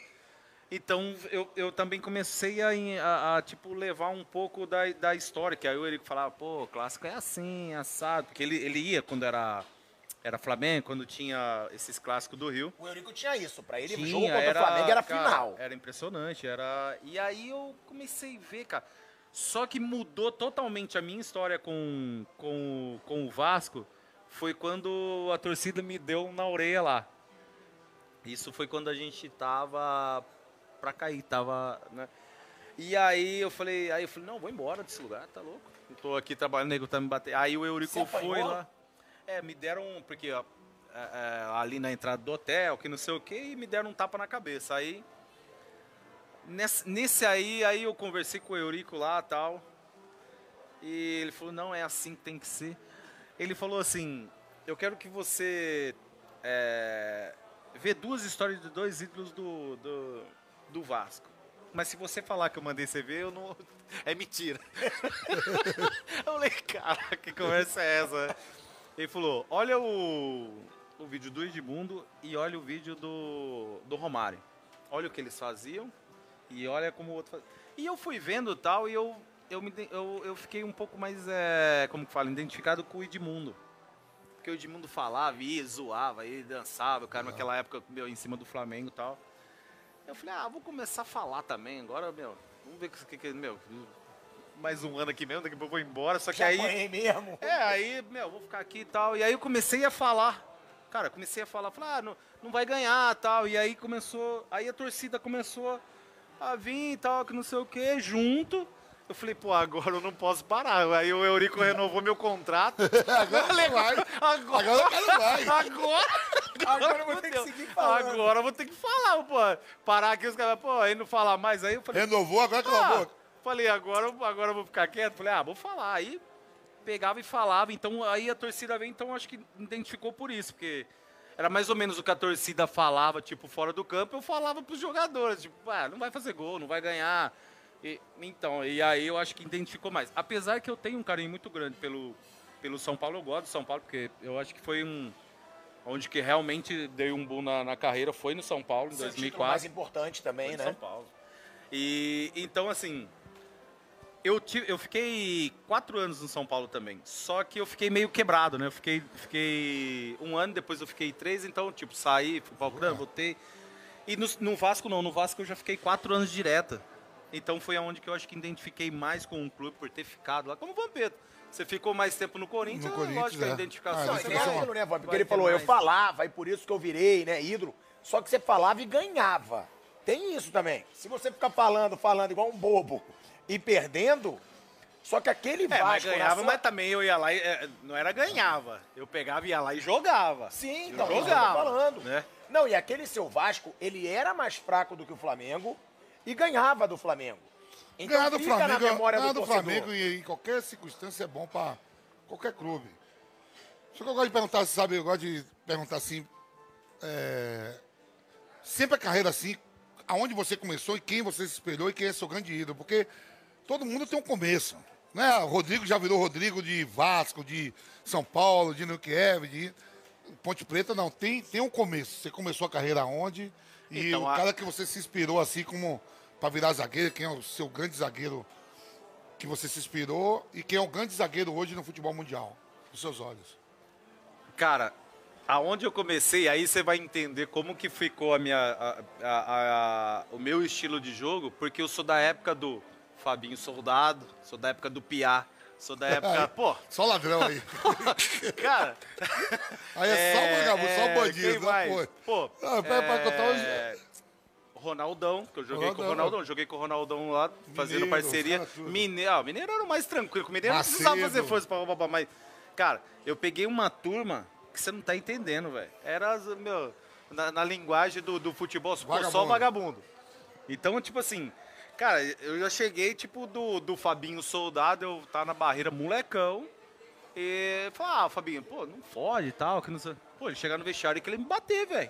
Então, eu, eu também comecei a, a- a, tipo, levar um pouco da, da história, que aí o Eurico falava, pô, clássico é assim, assado. Porque ele, ele ia quando era, era Flamengo, quando tinha esses clássicos do Rio. O Eurico tinha isso. Pra ele, Tinha, jogo contra o Flamengo era cara, final. Era impressionante, era... E aí eu comecei a ver, cara. Só que mudou totalmente a minha história com, com, com o Vasco, foi quando a torcida me deu na orelha lá. Isso foi quando a gente tava pra cair, tava, né? E aí eu falei, aí eu falei, não, vou embora desse lugar, tá louco? Eu tô aqui trabalhando, nego tá me batendo. Aí o Eurico foi lá. É, me deram, porque ó, é, é, ali na entrada do hotel, que não sei o que, e me deram um tapa na cabeça. Aí, nesse, nesse aí, aí eu conversei com o Eurico lá tal. E ele falou, não, é assim que tem que ser. Ele falou assim, eu quero que você é, vê duas histórias de dois ídolos do, do, do Vasco. Mas se você falar que eu mandei você ver, eu não. É mentira. (laughs) eu falei, cara, que conversa é essa? Ele falou, olha o, o vídeo do Edmundo e olha o vídeo do, do Romário. Olha o que eles faziam e olha como o outro fazia. E eu fui vendo tal e eu, eu, me, eu, eu fiquei um pouco mais, é, como que fala, identificado com o Edmundo. Porque o Edmundo falava, ia, zoava, ia, dançava, o cara naquela época, meu, em cima do Flamengo e tal. Eu falei, ah, vou começar a falar também, agora, meu, vamos ver o que, que, meu, mais um ano aqui mesmo, daqui a pouco eu vou embora, só que Já aí... mesmo. É, aí, meu, vou ficar aqui e tal. E aí eu comecei a falar. Cara, comecei a falar, falar, ah, não, não vai ganhar tal. E aí começou, aí a torcida começou a vir e tal, que não sei o que, junto. Eu falei, pô, agora eu não posso parar. Aí o Eurico renovou meu contrato. (laughs) Agora não vai. (laughs) Agora, Agora o cara vai. agora, Agora eu vou ter que seguir falando. Agora eu vou ter que falar, pô. Parar aqui, os caras, pô, aí não falar mais. Aí eu falei, Renovou, agora que ah, falei, agora, eu- agora eu vou ficar quieto. Falei, ah, vou falar. Aí pegava e falava. Então aí a torcida veio, então acho que identificou por isso, porque era mais ou menos o que a torcida falava, tipo, fora do campo, eu falava pros jogadores, tipo, ah, não vai fazer gol, não vai ganhar. E- então, e aí eu acho que identificou mais. Apesar que eu tenho um carinho muito grande pelo, pelo São Paulo, eu gosto do São Paulo, porque eu acho que foi um. Onde que realmente dei um boom na, na carreira foi no São Paulo, em Seu título 2004. mais importante também, Foi né? São Paulo. E então, assim, eu, tive, eu fiquei quatro anos no São Paulo também. Só que eu fiquei meio quebrado, né? Eu fiquei, fiquei um ano, depois eu fiquei três, então, tipo, saí, fui para o Ucrânia, voltei. E no, no Vasco não, no Vasco eu já fiquei quatro anos direta. Então foi aonde que eu acho que identifiquei mais com o clube por ter ficado lá. Como o Vampeta. Você ficou mais tempo no Corinthians, No é Corinthians, lógico que a é. identificação. Ah, Não, isso é é aquilo, né, Vó? Porque ele falou, eu mais. falava, e por isso que eu virei, né, ídolo. Só que você falava e ganhava. Tem isso também. Se você ficar falando, falando igual um bobo e perdendo, Só que aquele É, mas Vasco. na ganhava, sua- mas também eu ia lá e. é, não era ganhava. Eu pegava, ia lá e jogava. Sim, Eu então, jogava. falando. Né? Não, e aquele seu Vasco, ele era mais fraco do que o Flamengo e ganhava do Flamengo. Então Ganhar do fica Flamengo, na memória ganhar do, do. Flamengo em, em qualquer circunstância é bom para qualquer clube. Só que eu gosto de perguntar, sabe, eu gosto de perguntar assim, é, sempre a carreira assim, aonde você começou e quem você se espelhou e quem é seu grande ídolo, porque todo mundo tem um começo. Né? O Rodrigo já virou Rodrigo de Vasco, de São Paulo, de Nuquiev, de Ponte Preta, não, tem, tem um começo. Você começou a carreira onde? E Então, o a- cara que você se inspirou assim como para virar zagueiro, quem é o seu grande zagueiro que você se inspirou e quem é o grande zagueiro hoje no futebol mundial, nos seus olhos. Cara, aonde eu comecei, aí você vai entender como que ficou a minha, a- a- o meu estilo de jogo, porque eu sou da época do Fabinho Soldado, sou da época do Piá, sou da época, pô, Só ladrão aí. (laughs) cara... Aí é, só vagabundo, só é, bandido, quem né, pô? Pô, Ah, pra- pra contar hoje- é, Ronaldão, que eu joguei com o Ronaldão. Ronaldão, joguei com o Ronaldão lá, fazendo Mineiro, parceria. Mineiro, ah, Mineiro era o mais tranquilo, o Mineiro não precisava Macedo. fazer força pra roubar, mas, cara, eu peguei uma turma que você não tá entendendo, velho. Era, meu, na, na linguagem do, do futebol, pô, só Vagabundo. vagabundo. Então, tipo assim, cara, eu já cheguei, tipo, do, do Fabinho Soldado, eu tava na barreira molecão, e falei, ah, Fabinho, pô, não fode e tal, que não sei. Pô, ele chegar no vestiário e que ele me bater, velho.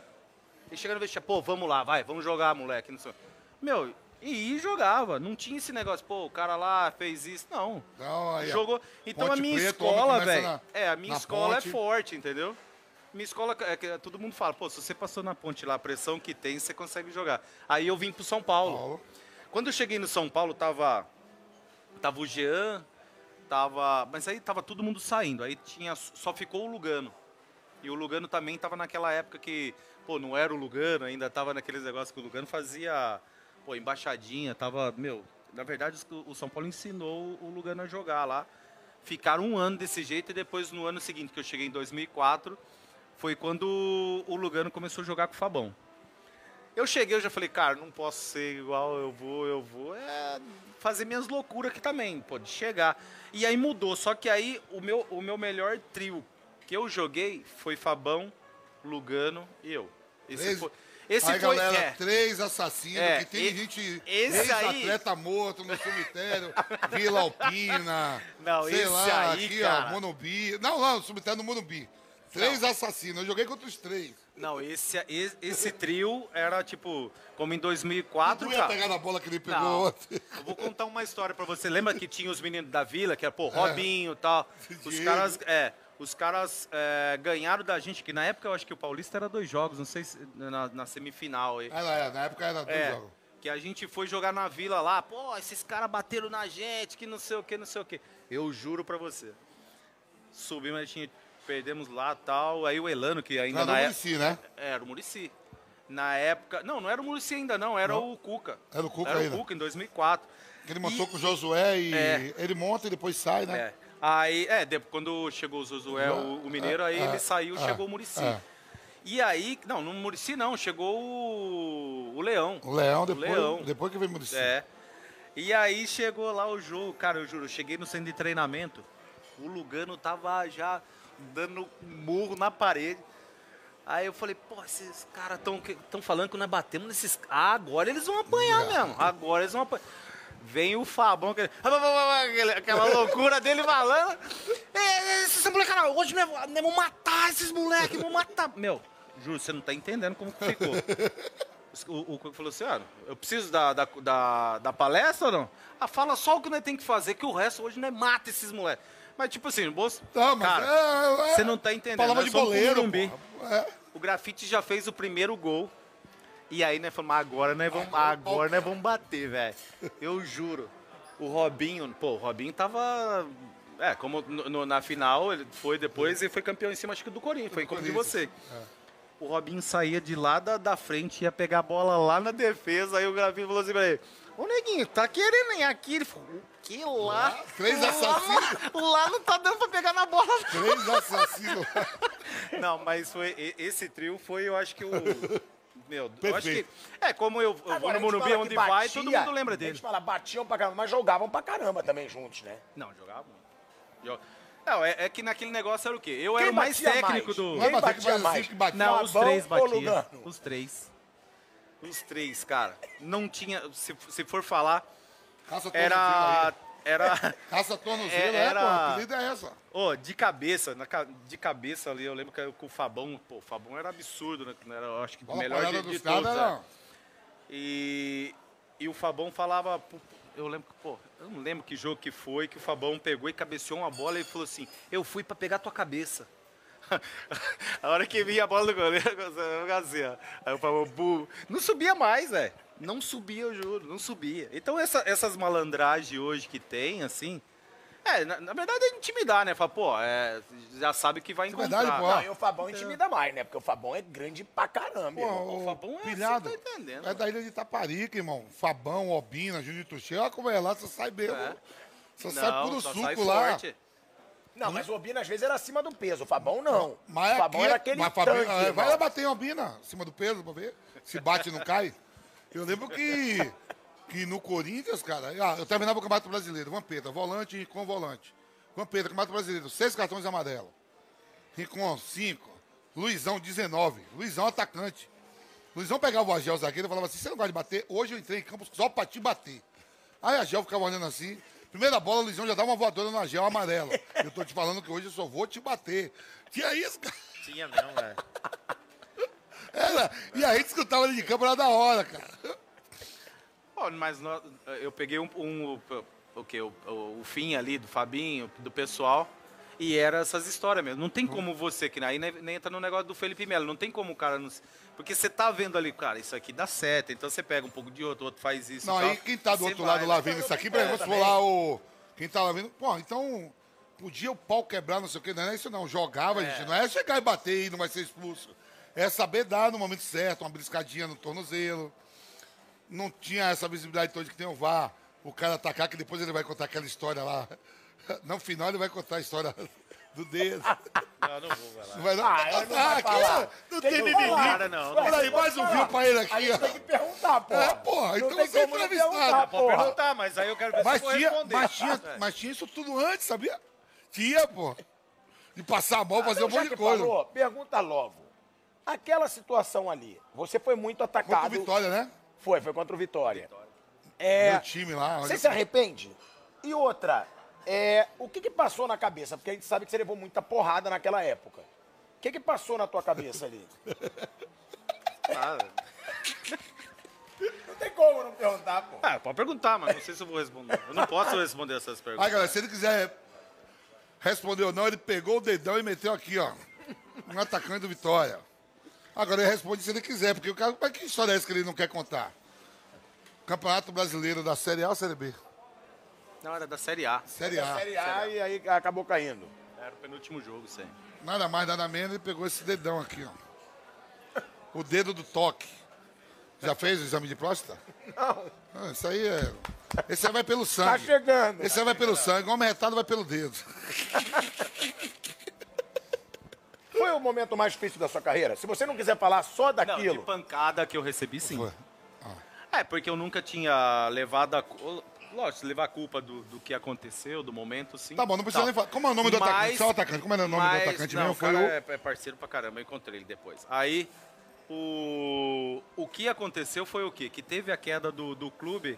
Ele chega no vestiário, pô, vamos lá, vai, vamos jogar, moleque, não sei. Meu, e jogava. Não tinha esse negócio, pô, o cara lá fez isso. Não. Então, aí. Jogou. Então a minha Preta, o homem escola, velho. É, a minha escola ponte. é forte, entendeu? Minha escola, é todo mundo fala, pô, se você passou na ponte lá, a pressão que tem, você consegue jogar. Aí eu vim pro São Paulo. Paulo. Quando eu cheguei no São Paulo, tava. Tava o Jean, tava. Mas aí tava todo mundo saindo. Aí tinha. Só ficou o Lugano. E o Lugano também tava naquela época que, pô, não era o Lugano, ainda tava naqueles negócios que o Lugano fazia, pô, embaixadinha, tava, meu, na verdade o São Paulo ensinou o Lugano a jogar lá. Ficaram um ano desse jeito e depois no ano seguinte, que eu cheguei em 2004, foi quando o Lugano começou a jogar com o Fabão. Eu cheguei, eu já falei, cara, não posso ser igual eu vou, eu vou. É fazer minhas loucuras aqui também, pô, de chegar. E aí mudou, só que aí o meu, o meu melhor trio que eu joguei foi Fabão, Lugano e eu. Esse foi. Esse aí, foi. galera, é, três assassinos, É, que tem e- gente, esse aí- ex-atleta morto no cemitério, Vila Alpina, (laughs) Não, sei esse lá, aí, aqui, cara. ó, Monumbi. Não, não, no cemitério do Monumbi. Três assassinos, eu joguei contra os três. Não, esse, esse, esse trio era tipo, como em Tu 2004, ia cara. pegar na bola que ele pegou Não. ontem. Eu vou contar uma história pra você. Lembra que tinha os meninos da vila, que era, pô, Robinho e tal. Os Diego. caras, é, os caras é, ganharam da gente, que na época eu acho que o Paulista era dois jogos, não sei se na, na semifinal aí. É, na época era dois É, jogos. que a gente foi jogar na vila lá, pô, esses caras bateram na gente, que não sei o que, não sei o que. Eu juro pra você. Subimos, a gente perdemos lá tal. Aí o Elano, que ainda Era do na época. Muricy, né? Era o Murici. Na época. Não, não era o Murici ainda, não, era o Cuca. Era o Cuca Era ainda. o Cuca em 2004. Que ele montou com o Josué e É. ele monta e depois sai, né? É. Aí, é, depois, quando chegou o Josué, o, o Mineiro, aí é, ele saiu, é, chegou o Murici. é. E aí, não, no Murici não, chegou o, o Leão. O Leão, depois, Leão. depois que veio o Muricy. É. E aí chegou lá o jogo, cara, eu juro, eu cheguei no centro de treinamento, o Lugano tava já dando um murro na parede. Aí eu falei, pô, esses caras estão tão falando que nós batemos nesses. Ah, agora eles vão apanhar mesmo. Agora eles vão apanhar. Vem o Fabão, aquele- aquela loucura (laughs) dele falando. "É, Esses moleques, hoje nós vamos matar esses moleques, vamos matar. Meu, juro, você não tá entendendo como que ficou. O, o falou assim, ah, eu preciso da, da, da, da palestra ou não? Ah, fala só o que nós tem que fazer, que o resto hoje nós mata esses moleques. Mas tipo assim, moço, Tá, mas cara, é, é, você não tá entendendo. Palavra de boleiro, porra. É. O grafite já fez o primeiro gol. E aí nós falamos, agora nós vamos, agora nós vamos bater, velho. Eu juro. O Robinho, pô, o Robinho tava. É, como no- no- na final, ele foi depois e foi campeão em cima, acho que do Corinthians, foi em contra de você. O Robinho saía de lá da, da frente, ia pegar a bola lá na defesa, aí o Grafite falou assim pra ele, ô neguinho, tá querendo ir aqui? Ele falou, o que lá? Três Lá- assassinos. Lá não tá dando pra pegar na bola, não. Três assassinos. (laughs) Não, mas foi esse trio foi, eu acho que o meu, eu acho que. Perfeito. É, como eu, eu vou no a Morumbi onde que vai, batia, todo mundo lembra A dele. gente fala, batiam pra caramba, mas jogavam pra caramba também juntos, né? Não, jogava. Jo- Não, é, é que naquele negócio era o quê? Eu Quem era o mais batia técnico mais? do. Não é Quem que batia mais? que batia. Não, os três batiam. Os três. Os três, cara. Não tinha. Se, se for falar, Caça era. Era. (laughs) Caça tornozelo, É, é, era- pô. A é essa. Ô, de cabeça, na de cabeça ali, eu lembro que com o Fabão, pô, o Fabão era absurdo, né? Era, eu acho que o melhor de, de dos todos. é. era... E, e o Fabão falava. Eu lembro que, pô, eu não lembro que jogo que foi, que o Fabão pegou e cabeceou uma bola e falou assim: Eu fui pra pegar tua cabeça. (laughs) a hora que vinha a bola do goleiro, (laughs) eu assim, ó. Aí o Fabão, bu, não subia mais, velho. Não subia, eu juro, não subia. Então essa- essas malandragens hoje que tem, assim. É, na, na verdade é intimidar, né? Fala, pô, é, já sabe que vai É encontrar. verdade, pô. Não, e o Fabão intimida mais, né? Porque o Fabão é grande pra caramba, irmão. Pô, o Fabão é- pilhado. você tá entendendo, É da ilha de Itaparica, irmão. Fabão, Obina, Júnior Tuxê. Olha como é lá, você sai bem. É. Você sai puro só suco sai lá. forte. Não, mas o Obina às vezes era acima do peso. O Fabão não. Mas o Fabão aqui, era aquele mas Fabinho, tanque, é, vai irmão. lá bater em Albina, em cima do peso, pra ver se bate e não cai. (laughs) Eu lembro que, que no Corinthians, cara, ah, eu terminava o Campeonato Brasileiro, Vampeta, volante com volante. Vampeta, Campeonato Brasileiro, seis cartões amarelos. Rincon, cinco. Luizão, 19. Luizão, atacante. Luizão pegava o Agel, zagueiro, e falava assim, você não gosta de bater? Hoje eu entrei em campo só pra te bater. Aí a Agel ficava olhando assim, primeira bola, o Luizão já dá uma voadora no Agel amarela. Eu tô te falando que hoje eu só vou te bater. Tinha isso, cara. Tinha mesmo, velho. Era, e a gente escutava ele de campo era da hora, cara. Mas nó- eu peguei um, um- o, que o, o, o fim ali do Fabinho, do pessoal, e era essas histórias mesmo. Não tem como você, que aí nem, nem entra no negócio do Felipe Melo, não tem como o cara não. Porque você tá vendo ali, cara, isso aqui dá certo, então você pega um pouco de outro, o outro faz isso. Não, aí quem tá do outro vai, lado lá né? vendo isso aqui, por exemplo, se for lá o. Quem tá lá vendo, pô, então. Podia o pau quebrar, não sei o quê, não é isso não. Jogava, gente. Não é chegar e bater e não vai ser expulso. É saber dar no momento certo, uma briscadinha no tornozelo. Não tinha essa visibilidade toda que tem o VAR. O cara atacar, que depois ele vai contar aquela história lá. No final ele vai contar a história do dedo. Não, não vou, vai lá. Não vai não? Ah, ele não vai aqui, falar. não Tem mimimi. falar. Cara, não, Olha aí, Pode mais um falar. fio pra ele A aqui, gente ó. tem que perguntar, pô. É, porra, Não então você é não entrevistado. perguntar, Pode perguntar, mas aí eu quero ver Mas se tinha, responder. mas, tinha, É. mas tinha isso tudo antes, sabia? Tinha, pô. De passar a mão, fazer um monte de coisa. falou, pergunta logo. Aquela situação ali, você foi muito Contra atacado. o Vitória, né? Foi, foi contra o Vitória. É, Meu time lá. olha Você se arrepende? E outra, é, o que, que passou na cabeça? Porque a gente sabe que você levou muita porrada naquela época. O que, que passou na tua cabeça ali? Ah, Não tem como não perguntar, pô. ah, pode perguntar, mas não sei se eu vou responder. Eu não posso responder essas perguntas. Aí, galera, se ele quiser responder ou não, ele pegou o dedão e meteu aqui, ó. Um atacante do Vitória. Agora ele responde se ele quiser, porque o cara. Mas que história é essa que ele não quer contar? Campeonato Brasileiro da Série A ou Série B? Não, era da Série A. Série A. Série A e aí acabou caindo. Era o penúltimo jogo, sim. Nada mais, nada menos, ele pegou esse dedão aqui, ó. O dedo do toque. Já fez o exame de próstata? Não, Ah, isso aí é. Esse aí vai pelo tá sangue. chegando. Esse aí vai pelo sangue, o homem retado vai pelo dedo. (laughs) Foi o momento mais difícil da sua carreira? Se você não quiser falar só Não, de daquilo. pancada que eu recebi, sim. Foi. É, porque eu nunca tinha levado a... Lógico, levar a culpa do, do que aconteceu, do momento, sim. Tá bom, não precisa Tal. nem falar. Como é o nome do atacante? Só o atacante. Como era o nome do mas- atacante não, mesmo? o Foi cara o. é- é parceiro pra caramba, eu encontrei ele depois. Aí, o, o que aconteceu foi o quê? Que teve a queda do, do clube,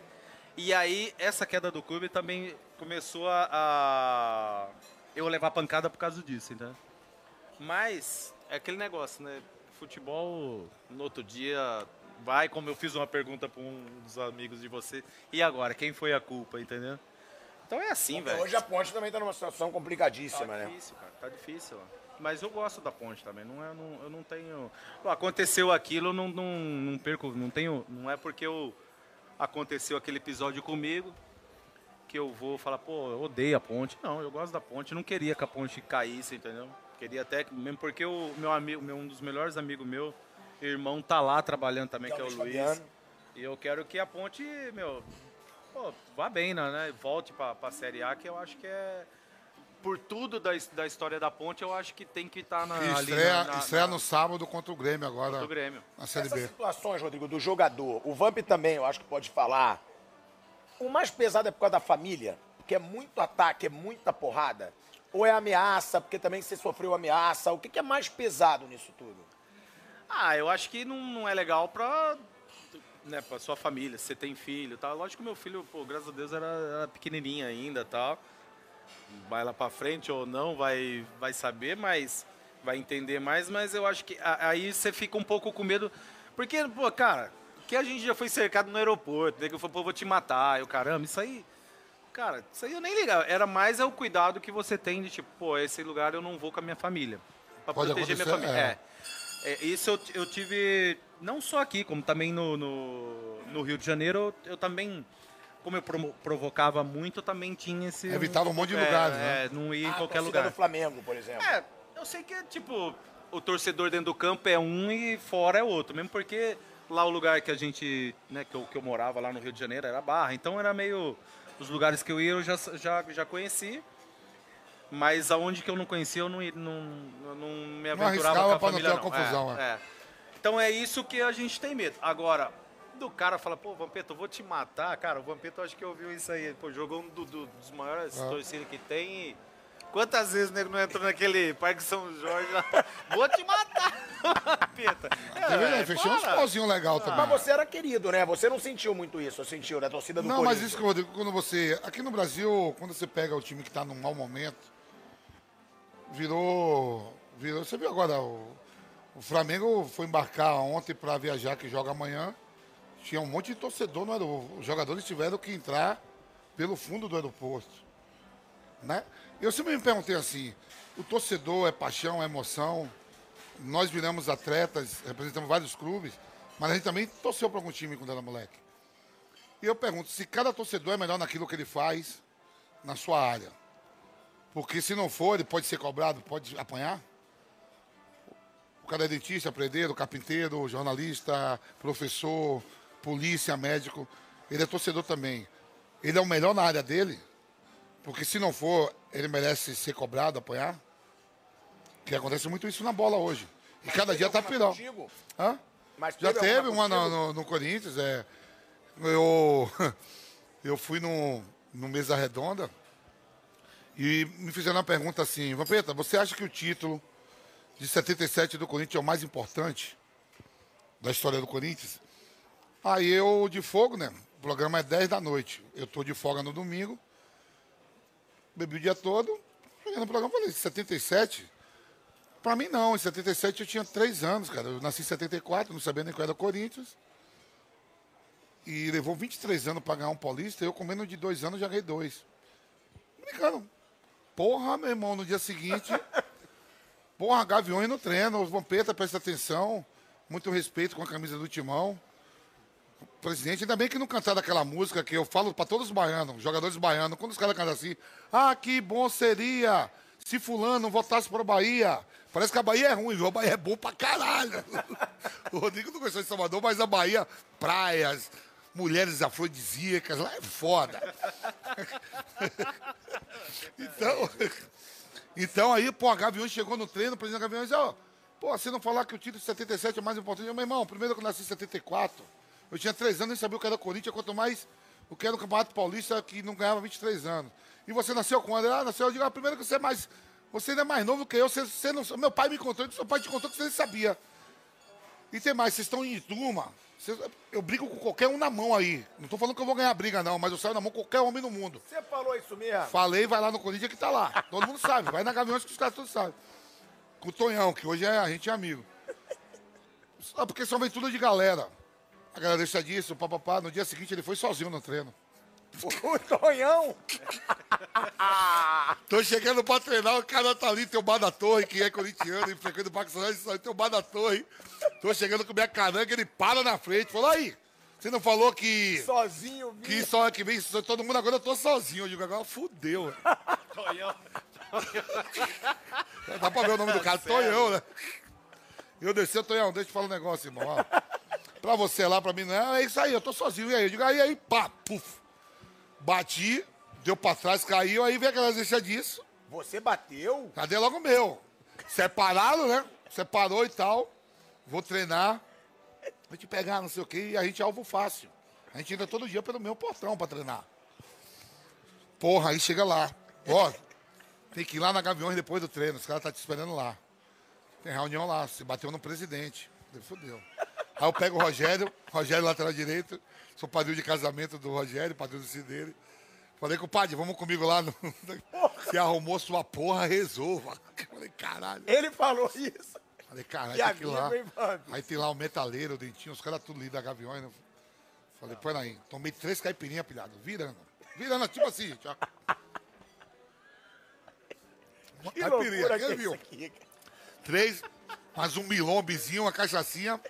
e aí essa queda do clube também começou a, a eu levar pancada por causa disso, entendeu? Mas, é aquele negócio, né? Futebol, no outro dia, vai, como eu fiz uma pergunta para um dos amigos de você, e agora, quem foi a culpa, entendeu? Então é assim, velho. Hoje a ponte também tá numa situação complicadíssima, Tá né? difícil, cara. Tá difícil. ó. Mas eu gosto da ponte também. Não é, não, eu não tenho. Pô, aconteceu aquilo, eu não, não, não perco. Não tenho. Não é porque eu aconteceu aquele episódio comigo que eu vou falar, pô, eu odeio a ponte. Não, eu gosto da ponte. Eu não queria que a ponte caísse, entendeu? Queria até. Mesmo porque o meu amigo, meu, um dos melhores amigos meu, irmão, tá lá trabalhando também, Que que é o o Luiz. Fabiano. E eu quero que a ponte, meu, pô, vá bem, né? Volte pra, pra Série A, que eu acho que é. por tudo da, da história da ponte, eu acho que tem que estar na, E ali estreia, na, na- estreia na- no sábado contra o Grêmio agora. do Grêmio. Na Série Essas B. situações, Rodrigo, do jogador, o Vamp também, eu acho que pode falar. O mais pesado é por causa da família, porque é muito ataque, é muita porrada. Ou é ameaça, porque também você sofreu ameaça. O que, que é mais pesado nisso tudo? Ah, eu acho que não, não é legal pra, né, pra sua família, se você tem filho tal. Lógico que meu filho, pô, graças a Deus, era, era pequenininho ainda tal. Vai lá pra frente ou não, vai, vai saber, mas vai entender mais. Mas eu acho que a- aí você fica um pouco com medo. Porque, pô, cara, que a gente já foi cercado no aeroporto, né, que eu falei, pô, vou te matar. Eu, caramba, isso aí... Cara, isso aí eu nem ligava. Era mais é o cuidado que você tem de, tipo, pô, esse lugar eu não vou com a minha família. Pra Pode proteger minha família. é. É. É, isso eu, eu tive, não só aqui, como também no, no, no Rio de Janeiro, eu, eu também, como eu promo- provocava muito, eu também tinha esse... Evitava um monte de é, lugares, é, né? não ia em Ah, a qualquer lugar. do Flamengo, por exemplo. É, eu sei que, tipo, o torcedor dentro do campo é um e fora é outro. Mesmo porque lá o lugar que a gente, né, que eu, que eu morava lá no Rio de Janeiro era Barra. Então era meio... Os lugares que eu ia eu já, já, já conheci. Mas aonde que eu não conhecia, eu não, não, não me Não aventurava arriscava com a não família, ter não. uma confusão, É, é. Então é isso que a gente tem medo. Agora, do cara fala, pô, Vampeta, eu vou te matar. Cara, o Vampeta eu acho que ouviu isso aí. Pô, jogou um do- do- dos maiores Ah. torcidas que tem e... Quantas vezes o nego não entrou naquele Parque São Jorge lá? Vou te matar, (laughs) Vampeta. É verdade, fechou uns pauzinhos legal também. Mas você era querido, né? Você não sentiu muito isso, sentiu, da torcida do Não, mas isso que eu vou dizer, quando você. Aqui no Brasil, quando você pega o time que tá num mau momento, virou. virou você viu agora, o, o Flamengo foi embarcar ontem para viajar, que joga amanhã. Tinha um monte de torcedor no aeroporto. Os jogadores tiveram que entrar pelo fundo do aeroporto. Né? Eu sempre me perguntei assim: o torcedor é paixão, é emoção. Nós viramos atletas, representamos vários clubes, mas a gente também torceu para algum time quando era moleque. E eu pergunto se cada torcedor é melhor naquilo que ele faz na sua área. Porque se não for, ele pode ser cobrado, pode apanhar. O cara é dentista, prendeiro, carpinteiro, jornalista, professor, polícia, médico. Ele é torcedor também. Ele é o melhor na área dele. Porque se não for, ele merece ser cobrado, apanhar. Que acontece muito isso na bola hoje. E cada dia tá pior. Hã? Mas Já teve uma no, no- no Corinthians. É, eu, (laughs) eu fui no, no Mesa Redonda e me fizeram uma pergunta assim: Vampeta, você acha que o título de 77 do Corinthians é o mais importante da história do Corinthians? Aí eu, de fogo, né? O programa é 10 da noite. Eu tô de folga no domingo, bebi o dia todo, cheguei no programa e falei: 77? Pra mim não, em 77 eu tinha 3 anos, cara. Eu nasci em 74, não sabia nem qual era o Corinthians. E levou 23 anos pra ganhar um paulista, eu com menos de 2 anos já ganhei dois. Brincando. Porra, meu irmão, no dia seguinte. (laughs) porra, Gaviões no treino, os Vampeta, presta atenção. Muito respeito com a camisa do Timão. Presidente, ainda bem que não cantaram aquela música que eu falo pra todos os baianos, jogadores baianos, quando os caras cantam assim, ah, que bom seria se fulano votasse pra Bahia. Parece que a Bahia é ruim, viu? A Bahia é bom pra caralho. (laughs) o Rodrigo não gostou de Salvador, mas a Bahia, praias, mulheres afrodisíacas, lá é foda. (laughs) então, então aí, pô, a Gaviões chegou no treino, o presidente da Gaviões, ó, pô, você não falar que o título de 77 é mais importante. Eu, meu irmão, primeiro que eu nasci em 74, eu tinha 3 anos e nem sabia o que era Corinthians, quanto mais o que era o Campeonato Paulista, que não ganhava 23 anos. E você nasceu quando? Ah, nasceu, eu digo, ah, primeiro que você é mais. Você ainda é mais novo que eu, você, você não. Meu pai me contou, seu pai te contou que você nem sabia. E tem mais, vocês estão em turma. vocês- eu brigo com qualquer um na mão aí. Não tô falando que eu vou ganhar briga, não, mas eu saio na mão com qualquer homem no mundo. Você falou isso mesmo? Falei, vai lá no Corinthians que tá lá. Todo mundo sabe. Vai na Gaviões que os caras todos sabem. Com o Tonhão, que hoje é, a gente é amigo. Só porque são aventura de galera. A galera deixa disso, papapá. No dia seguinte ele foi sozinho no treino. O Tonhão? (laughs) Tô chegando pra treinar, o cara tá ali, tem o Bar da Torre, que é corintiano, e frequenta o Parque São tem o Bar da Torre. Tô chegando com minha caranga, ele para na frente. Falou, aí, você não falou que, Sozinho, que viu? só que vem só todo mundo, agora eu tô sozinho. Eu digo, agora fudeu. (laughs) Dá pra ver o nome do cara, Tonhão, né? Eu desci, Tonhão, deixa eu te falar um negócio, irmão. Ó. Pra você lá, pra mim, não é, isso aí, eu tô sozinho. E aí? Eu digo, aí, aí, pá, puf. Bati, deu pra trás, caiu, aí vem aquela deixa disso, Você bateu? Cadê logo o meu? Separado, né? Separou e tal. Vou treinar. Vou te pegar, não sei o quê. E a gente é alvo fácil. A gente entra todo dia pelo meu portão pra treinar. Porra, aí chega lá. Ó, tem que ir lá na Gaviões depois do treino. Os caras tá te esperando lá. Tem reunião lá. Se bateu no presidente. Fudeu. Aí eu pego o Rogério, Rogério lateral direito. Sou padrinho de casamento do Rogério, padrinho do filho dele. Falei com o padre, vamos comigo lá. No... Se arrumou sua porra, resolva. Falei, caralho. Ele falou isso. Falei, caralho, tem que lá. Aí tem lá o metaleiro, o dentinho, os caras tudo ali da Gaviões. Né? Falei, põe aí. Tomei três caipirinhas, pilhado. Virando. Virando, tipo assim. Tchau. Uma Que caipirinha, quem é viu? aqui. Três, mais um milombezinho, uma cachaçinha.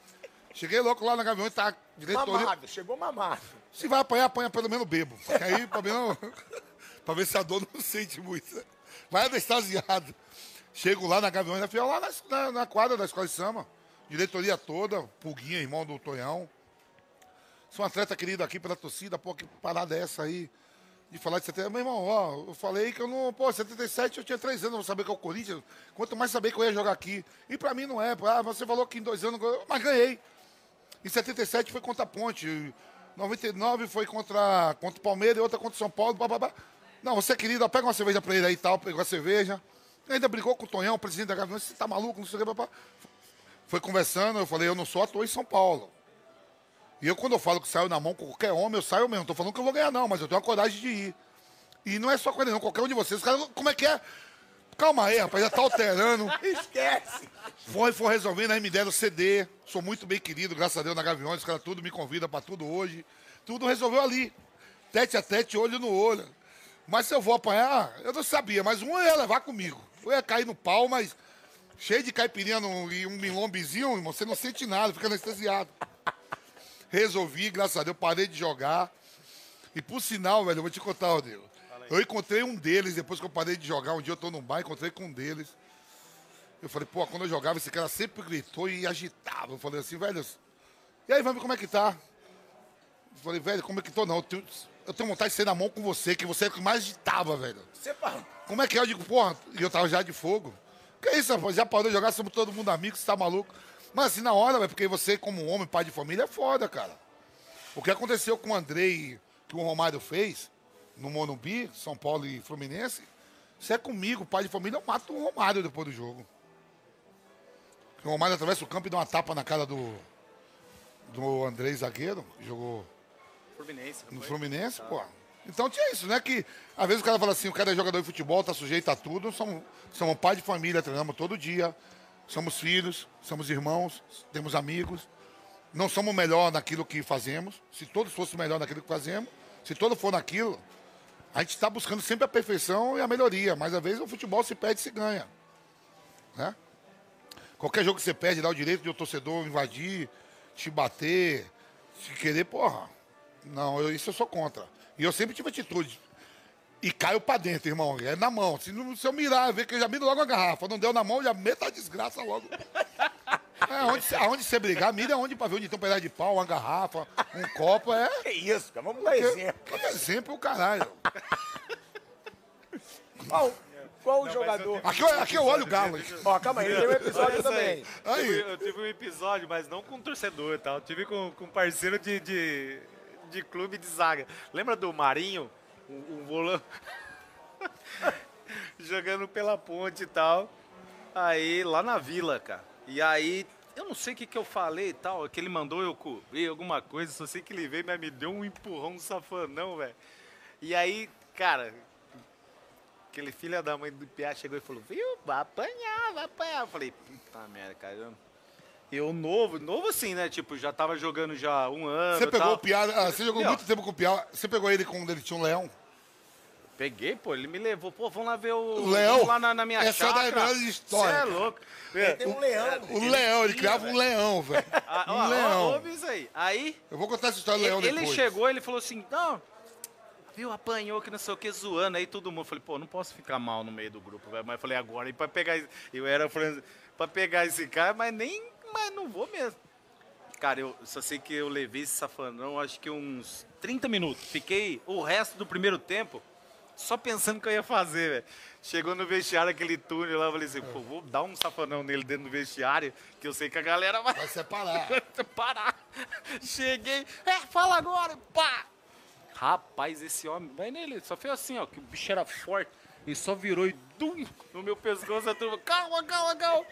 Cheguei louco lá na Gaviões, tá diretoria. Mamado, chegou mamado. Se vai apanhar, apanha pelo menos bebo. Porque aí, pra ver, não, (laughs) pra ver se a dor não sente muito. Vai anestasiado. Chego lá na Gaviões, na fiel, lá na, na, na quadra da escola de samba. Diretoria toda, Pulguinha, irmão do Tonhão. Sou um atleta querido aqui pela torcida, pô, que parada é essa aí? De falar de 70. Meu irmão, ó, eu falei que eu não. Pô, 77 eu tinha três anos, eu vou saber que é o Corinthians. Quanto mais saber que eu ia jogar aqui. E pra mim não é. Ah, você falou que em dois anos. Mas ganhei. Em 77 foi contra a Ponte. Em 99 foi contra, contra o Palmeiras e outra contra o São Paulo. Não, você é querido, ó, pega uma cerveja pra ele aí e tal. Pegou a cerveja. Ainda brigou com o Tonhão, o presidente da Gaviões. Você tá maluco? Não sei o que. Foi conversando, eu falei, eu não sou ator em São Paulo. E eu, quando eu falo que saio na mão com qualquer homem, eu saio mesmo. Não tô falando que eu vou ganhar, não, mas eu tenho a coragem de ir. E não é só com ele, não. Qualquer um de vocês. Os caras, como é que é? Calma aí, rapaz, já tá alterando. (laughs) Esquece. Foi, foi resolvendo, aí me deram CD. Sou muito bem querido, graças a Deus, na Gaviões. Os caras tudo me convidam pra tudo hoje. Tudo resolveu ali. Tete a tete, olho no olho. Mas se eu vou apanhar, eu não sabia, mas um ia levar comigo. Eu ia cair no pau, mas cheio de caipirinha no- e um milombezinho, irmão, você não sente nada, fica anestesiado. Resolvi, graças a Deus, parei de jogar. E por sinal, velho, eu vou te contar, Rodrigo. Eu encontrei um deles, depois que eu parei de jogar, um dia eu tô num bar, encontrei com um deles. Eu falei, pô, quando eu jogava, esse cara sempre gritou e agitava. Eu falei assim, velho, e aí, vamos ver como é que tá? Eu falei, velho, como é que tô? Não, eu tenho, eu tenho vontade de ser na mão com você, que você é o que mais agitava, velho. Você falou. Como é que é? Eu digo, porra, e eu tava já de fogo. Que isso, rapaz? Já parou de jogar, somos todo mundo amigo, você tá maluco. Mas assim, na hora, velho, porque você, como homem, pai de família, é foda, cara. O que aconteceu com o Andrei, que o Romário fez, no Monumbi, São Paulo e Fluminense, se é comigo, pai de família, eu mato o Romário depois do jogo. O Romário atravessa o campo e dá uma tapa na cara do, do Andrei zagueiro, que jogou Fluminense, no? Fluminense, pô. Então tinha isso, né? Que às vezes o cara fala assim, o cara é jogador de futebol, tá sujeito a tudo. Somos, somos pai de família, treinamos todo dia. Somos filhos, somos irmãos, temos amigos. Não somos melhor naquilo que fazemos. Se todos fossem melhor naquilo que fazemos, se todo for naquilo, a gente está buscando sempre a perfeição e a melhoria. Mas às vezes o futebol se perde e se ganha. Né? Qualquer jogo que você perde, dá o direito de o torcedor invadir, te bater, te querer, porra. Não, eu- isso eu sou contra. E eu sempre tive atitude. E caio pra dentro, irmão. É na mão. Se, não- se eu mirar, ver que eu já miro logo a garrafa. Não deu na mão, já meto a desgraça logo. (laughs) É, onde, cê- aonde você brigar, mira onde pra ver onde tem um pedaço de pau, uma garrafa, um copo, é. Que isso, cara? Vamos dar exemplo. Que exemplo, caralho. Qual, qual o jogador? Aqui, eu- aqui eu olho o galo. hein? Ó, calma aí, tem um episódio também. aí. Eu tive um episódio, mas não com torcedor e tal. Eu tive com, com um parceiro de, de, de clube de zaga. Lembra do Marinho? O, o volante. (laughs) Jogando pela ponte e tal. Aí, lá na vila, cara. E aí, eu não sei o que, que eu falei e tal. Que ele mandou eu cobrir alguma coisa. Só sei que ele veio, mas me deu um empurrão safanão, velho. E aí, cara, Aquele filho da mãe do Piá chegou e falou, viu, vai apanhar, vai apanhar. Eu falei, puta merda, cara. Eu, novo, novo assim, né? Tipo, já tava jogando já um ano Você pegou tal. o Piá, ah, você jogou muito tempo com o Piá. Você pegou ele quando ele tinha um leão? Peguei, pô, ele me levou, pô, vamos lá ver o... O leão? lá na, na minha Essa é uma das chácara. melhores histórias. Você é louco. Tem um leão. O leão, ele criava um leão, velho. (laughs) Ah, ó, Um ó, leão. ouve isso aí. Aí, Eu vou contar essa história do leão ele, ele depois. chegou, ele falou assim, não, viu, apanhou que não sei o que, zoando aí todo mundo. Eu falei, pô, não posso ficar mal no meio do grupo, velho. Mas eu falei, agora, e pra pegar, esse- eu era falando, pra pegar esse cara, mas nem, mas não vou mesmo. Cara, eu só sei que eu levei esse safanão, acho que uns 30 minutos. Fiquei o resto do primeiro tempo só pensando o que eu ia fazer, velho. Chegou no vestiário, aquele túnel lá, eu falei assim, pô, vou dar um safanão nele dentro do vestiário, que eu sei que a galera vai Vai separar. (laughs) parar. Cheguei, é, fala agora, pá. Rapaz, esse homem, vai nele, só fez assim, ó, que o bicho era forte. E só virou e dum, no meu pescoço, a turma, calma, calma, calma.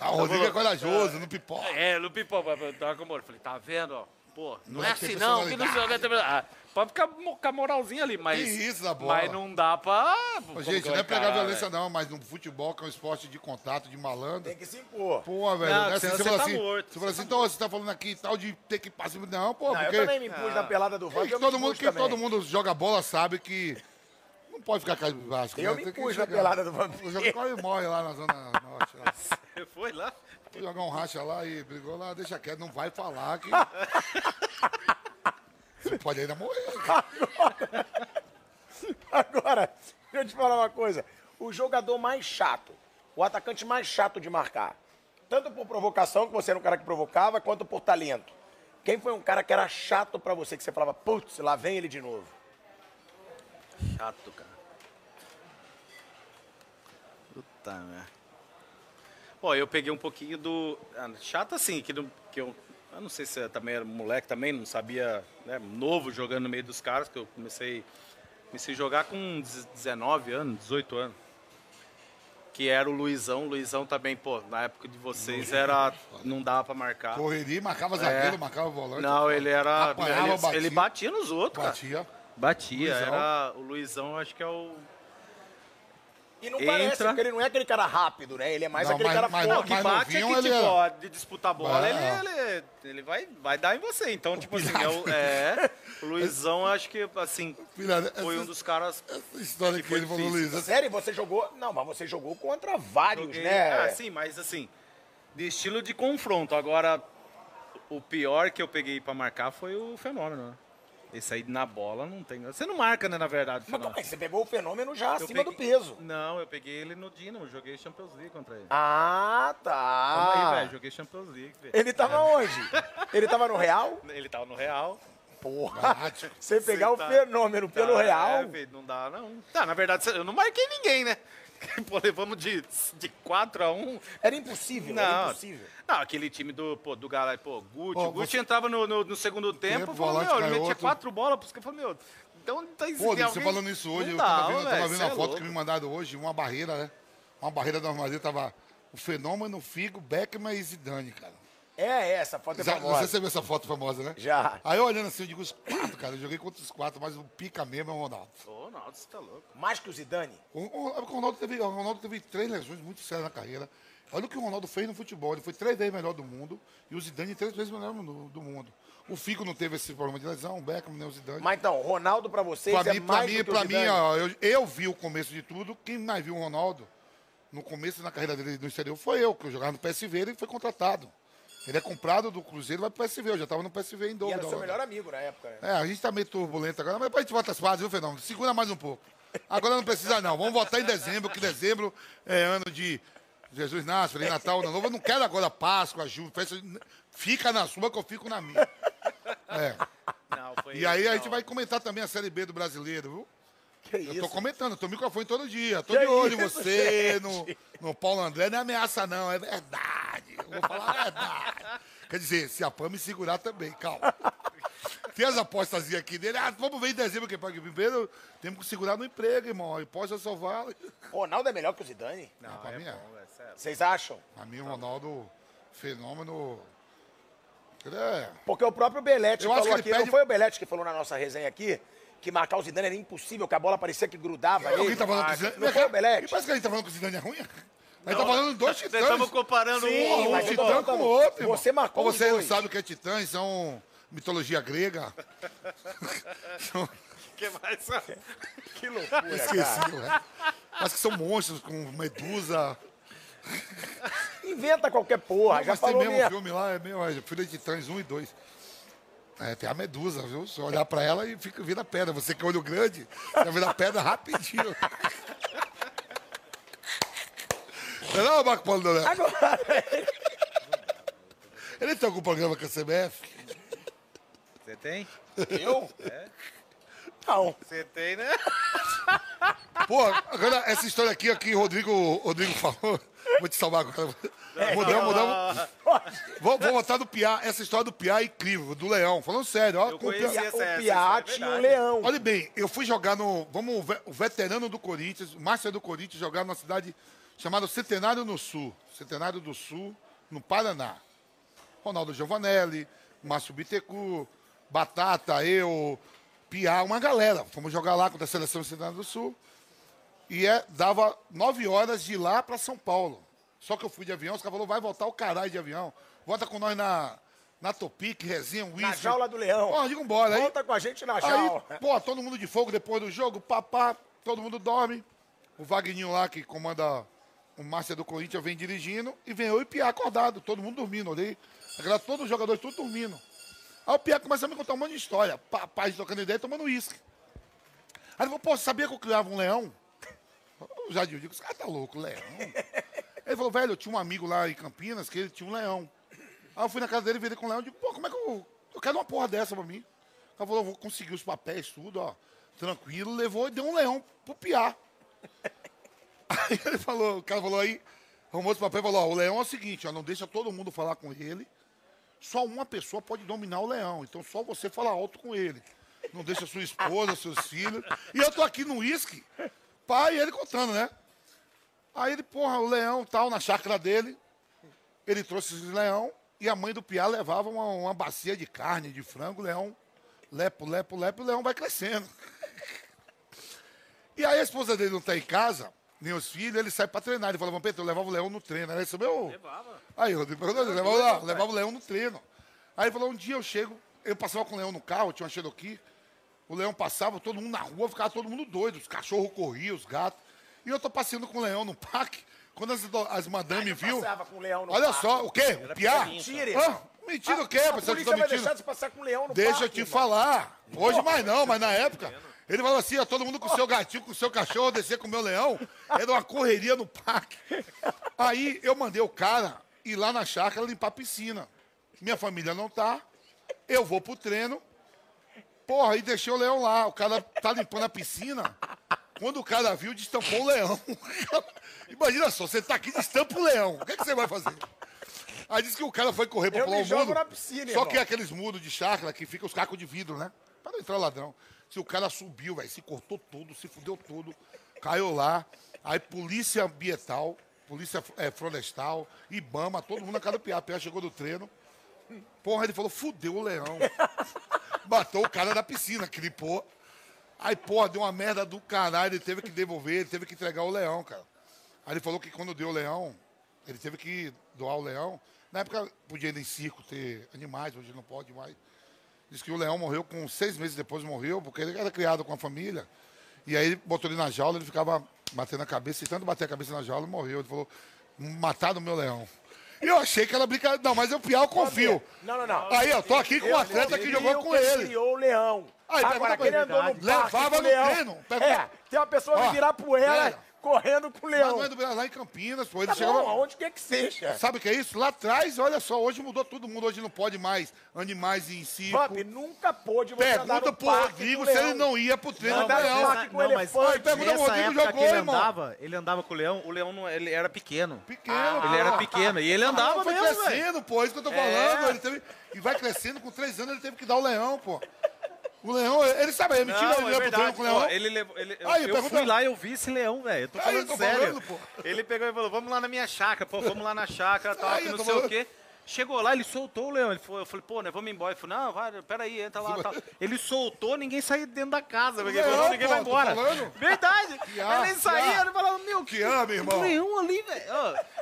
Ah, o Rodrigo é corajoso, não pipoca. É, no pipoca, tava com amor. Falei, tá vendo, ó? Pô, não, Não é é assim não, que não sei personalidade. Ah, pode ficar com a moralzinha ali, mas. Que isso da bola. Mas não dá pra. Ô, Gente, não é pegar encarar, violência velho? não, mas no futebol, que é um esporte de contato, de malandro. Tem que se impor. Pô, velho, Não, não é assim, você você fala tá assim, morto, você fala assim, então você tá falando aqui e tal de ter que passar. Não, pô, Não, eu porque também me impus na pelada do eu me todo mundo, que todo mundo joga bola sabe que não pode ficar cabisbaixo. Eu né? me impus na pelada do O Vampiro. jogo quase morre lá na zona norte. (laughs) Você foi lá? Foi jogar um racha lá e brigou lá, deixa quieto, não vai falar que. (laughs) Você pode ainda morrer. (laughs) Agora, deixa eu te falar uma coisa. O jogador mais chato, o atacante mais chato de marcar, tanto por provocação, que você era um cara que provocava, quanto por talento. Quem foi um cara que era chato pra você, que você falava, putz, lá vem ele de novo? Chato, cara. Puta merda. Ó, eu peguei um pouquinho do. ah, Chato assim, que, não- que eu. Eu não sei se eu também era moleque também, não sabia, né, novo jogando no meio dos caras, que eu comecei, comecei a jogar com 19 anos, 18 anos. Que era o Luizão. O Luizão também, pô, na época de vocês era. Não dava pra marcar. Correria, marcava zagueiro, marcava volante. Não, ele era. Apanhava, ele, batia. ele batia nos outros, cara. Batia. Batia. Luizão. Era, o Luizão, acho que é o. E não Entra. parece, porque ele não é aquele cara rápido, né? Ele é mais Não, aquele mas- cara mas forte. não, que mas bate é novinho que, ele tipo, era. ó, de disputar a bola, É. ele, ele, ele vai, vai dar em você. Então, tipo assim, é o, é, o Luizão, acho que, assim, Filha, foi essa- um dos caras... Essa história que ele falou, difícil. Luiz. Sério, você jogou... Não, mas você jogou contra vários, Joguei, né? Ah, sim, mas assim, de estilo de confronto. Agora, o pior que eu peguei pra marcar foi o Fenômeno, né? Esse aí na bola não tem... Você não marca, né, na verdade, Mas é que você pegou o fenômeno já Eu acima do peguei- peso? Não, eu peguei ele no Dinamo, joguei Champions League contra ele. Ah, Calma tá. aí, velho, joguei Champions League, velho. Ele tava onde? Ele tava no Real? Ele tava no Real. Porra. Você pegar o tá- fenômeno pelo Tá, Real. é, não dá, não. Tá, na verdade, eu não marquei ninguém, né? (laughs) Pô, levamos de, de 4 a 1. Era impossível, era Não, impossível. não, aquele time do, pô, do Galera, pô, Gucci. Pô, Gucci você- entrava no, no, no segundo tempo, Tempo, falou, meu, ele metia quatro bolas caras. Falei, meu, então tá Pô, tem você alguém- falando isso hoje, Não eu dá, tava vendo, eu velho, tava vendo a é foto louco. que me mandaram hoje, uma barreira, né? Uma barreira da Armaria, tava o Fenômeno, Figo, Beckman e Zidane, cara. É, essa foto é Já- famosa. você viu essa foto famosa, né? Já. Aí eu olhando assim, eu digo os quatro, cara. Eu joguei contra os quatro, mas o pica mesmo é o Ronaldo. Ô, Ronaldo, você tá louco. Mais que o Zidane? O, o- o Ronaldo teve, o Ronaldo teve três lesões muito sérias na carreira. Olha o que o Ronaldo fez no futebol. Ele foi três vezes melhor do mundo do e o Zidane três vezes melhor do, do mundo. O Figo não teve esse problema de lesão, o Beckham, nem o Zidane. Mas então, Ronaldo pra vocês Pra é mim, pra mais mim, do que pra o mim Zidane? ó, eu, eu vi o começo de tudo. Quem mais viu o Ronaldo no começo da carreira dele no exterior foi eu, que eu jogava no PSV ele foi contratado. Ele é comprado do Cruzeiro, vai pro PSV. Eu já tava no PSV em E dobro. era seu melhor amigo na época, né? É, a gente tá meio turbulento agora, mas depois a gente volta às partes, viu, Fernando? Segura mais um pouco. Agora não precisa, não. Vamos votar em dezembro, que dezembro é ano de Jesus nasce, Feliz Natal, Ano Novo. Eu não quero agora Páscoa, Ju, festa. Fica na sua que eu fico na minha. É. Não, foi E aí a não. gente vai comentar também a Série B do brasileiro, viu? Que Eu tô isso? comentando, eu tô no microfone todo dia. Tô Que de olho em você, no, gente? no Paulo André. Não é ameaça, não, é verdade. Eu vou falar a verdade. Quer dizer, se a PAM me segurar também, calma. Tem as apostas aqui dele. Ah, vamos ver em dezembro que paga primeiro. Temos que segurar no emprego, irmão. A aposta só vale. Ronaldo é melhor que o Zidane? Não, pra é mim é. sério. Vocês acham? Pra mim, o Ronaldo, fenômeno. Ele é. Porque o próprio Belete Eu falou que aqui, ele não pede- foi o Belete que falou na nossa resenha aqui, que marcar o Zidane era impossível, que a bola parecia que grudava nele. tá falando que o Ah, Zidane. Não foi o Belete? E parece que a gente tá falando que o Zidane é ruim? A gente tá falando dois Nós titãs. estamos comparando Sim, um um titã com o outro. irmão. você marcou Ou você não sabe o que é titãs, são mitologia grega. São- que mais? Que loucura, cara. Esqueci, né? Parece que são monstros com medusa. Inventa qualquer porra, já Mas tem falou mesmo um mesmo. filme lá, é mesmo, é Filha de Titãs 1 e 2. É, tem a medusa, viu? Você olhar pra ela e fica, vira pedra. Você que é olho grande, você vira pedra rapidinho. (laughs) Não é não, Marco Paulo Doré? Agora, Ele tem algum programa com a CBF? Você tem? (laughs) eu? Não. Você tem, né? (laughs) Pô, agora essa história aqui, aqui, o Rodrigo, Rodrigo falou. Vou te salvar agora. Mudamos, mudamos. Vou, vou botar do Piá. Essa história do Piá é incrível, do Leão. Falando sério, ó. Eu com o Piá- essa- o essa Piá é tinha um verdade. leão. Olha bem, eu fui jogar no. Vamos, o ve- o veterano do Corinthians, o Márcio do Corinthians, jogar numa cidade chamada Centenário no Sul. Centenário do Sul, no Paraná. Ronaldo Giovanelli, Márcio Bittencourt, Batata, eu, Piá, uma galera. Fomos jogar lá com a seleção do Centenário do Sul. E é, dava nove horas de lá para São Paulo. Só que eu fui de avião, os caras falaram, vai voltar o caralho de avião. Volta com nós na, na Topic, resenha, Na uísque. jaula do leão. Ó, diga embora. Aí, Volta com a gente na Aí, jaula. pô, todo mundo de fogo depois do jogo, papá, todo mundo dorme. O Vagninho lá, que comanda o Márcia do Corinthians, vem dirigindo e vem eu e Piá acordado, todo mundo dormindo. Olhei, aquela, todos os jogadores tudo dormindo. Aí o Piá começa a me contar um monte de história. Papai trocando ideia, tomando uísque. Aí ele falou, pô, sabia que eu criava um leão? O eu digo, esse cara tá louco, leão. Ele falou, velho, eu tinha um amigo lá em Campinas que ele tinha um leão. Aí eu fui na casa dele, ele com um leão, digo, pô, como é que eu... Eu quero uma porra dessa pra mim. Ela falou, eu vou conseguir os papéis, tudo, ó. Tranquilo, levou e deu um leão pro Piá. Aí ele falou, o cara falou aí, arrumou esse papel e falou, ó, o leão é o seguinte, ó, não deixa todo mundo falar com ele. Só uma pessoa pode dominar o leão. Então só você fala alto com ele. Não deixa sua esposa, seus filhos. E eu tô aqui no uísque, pai, e ele contando, né? Aí ele, porra, o leão tal, na chácara dele. Ele trouxe esse leão e a mãe do Piá levava uma, uma bacia de carne, de frango, o leão, lepo, lepo, lepo, e o leão vai crescendo. E aí a esposa dele não tá em casa, nem os filhos, ele sai pra treinar. Ele fala, Vampeta, eu levava o leão no treino. Ele disse, meu... Levava. Aí, Rodrigo, ele levava, lá, levava o leão no treino. Aí ele falou, um dia eu chego, eu passava com o leão no carro, tinha uma Cherokee, o leão passava, todo mundo na rua, ficava todo mundo doido, os cachorros corriam, os gatos. E eu tô passeando com o leão no parque, quando as, as madame viu... Passava com o leão no Olha parque. só, o quê? O piá? Mentira, Ah, mentira o quê? A Você polícia tá vai mentindo? deixar de passar com o leão no Deixa parque, eu te irmão. falar. Hoje mais não, mas na época. Ele falou assim, ó, todo mundo com o seu gatinho, com o seu cachorro, descer com o meu leão. Era uma correria no parque. Aí eu mandei o cara ir lá na chácara limpar a piscina. Minha família não tá. Eu vou pro treino. Porra, aí deixei o leão lá. O cara tá limpando a piscina. Quando o cara viu, destampou o leão. (laughs) Imagina só, você tá aqui, destampa o leão. O que, é que você vai fazer? Aí disse que o cara foi correr pra pular o muro. na piscina, Só irmão. que é aqueles muros de chácara que fica os cacos de vidro, né? Pra não entrar ladrão. Se o cara subiu, velho, se cortou todo, se fudeu todo, caiu lá. Aí polícia ambiental, polícia eh, florestal, Ibama, todo mundo na casa do Piá. Piá chegou do treino. Porra, ele falou, fudeu o leão. (laughs) Matou o cara da piscina, clipou. Aí, porra, deu uma merda do caralho, ele teve que devolver, ele teve que entregar o leão, cara. Aí ele falou que quando deu o leão, ele teve que doar o leão. Na época podia ir em circo ter animais, hoje não pode mais. Diz que o leão morreu com seis meses depois morreu, porque ele era criado com a família. E aí botou ele na jaula, ele ficava batendo a cabeça, e tanto bater a cabeça na jaula, morreu. Ele falou, mataram o meu leão. Eu achei que era brincadeira. Não, mas eu piar, eu confio. Não, não, não. Aí, eu tô aqui com um atleta que jogou com ele. criou o leão. Aí, Agora, pergunta pra quem ele. andou no Levava parque o no leão. treino. É, tem uma pessoa que virar poeira velho. Correndo com o Mas leão. não é do Brasil, lá em Campinas, pô. Ele Tá chegava. bom, aonde quer que seja. Sabe o que é isso? Lá atrás, olha só, hoje mudou todo mundo. Hoje não pode mais animais em circo. Vamp, nunca pôde você andar Pergunta no pro Rodrigo se ele não ia pro treino Não, do mas leão. não, mas. Aí pergunta pro Rodrigo jogou, ele irmão. andava, ele andava com o leão, o leão não, ele era pequeno. Pequeno. Ele era pequeno e ele andava Ah, foi mesmo, crescendo, pô. Isso que eu tô falando. Ele teve... E vai crescendo, com três anos ele teve que dar o leão, pô. O leão, ele sabe, é mentira, ele Não, ia é pro treino verdade. com o leão. Ele levou, ele, eu, Aí, eu pergunta- fui lá e eu vi esse leão, velho. Eu tô Aí, falando eu tô sério. falando, pô. Ele pegou e falou, vamos lá na minha chácara. Pô, vamos lá na chácara, (laughs) tal, Aí, que eu não sei o falando. quê. Chegou lá, ele soltou o leão. Ele foi, eu falei, pô, né, vamos embora. Ele falou, não, vai, peraí, entra lá. Tal. (laughs) Ele soltou, ninguém saiu dentro da casa. Porque ele Leão, falou, ninguém pô, vai embora. Verdade. Aí ele saía, ele falava, meu, Que ama, irmão. leão ali, velho.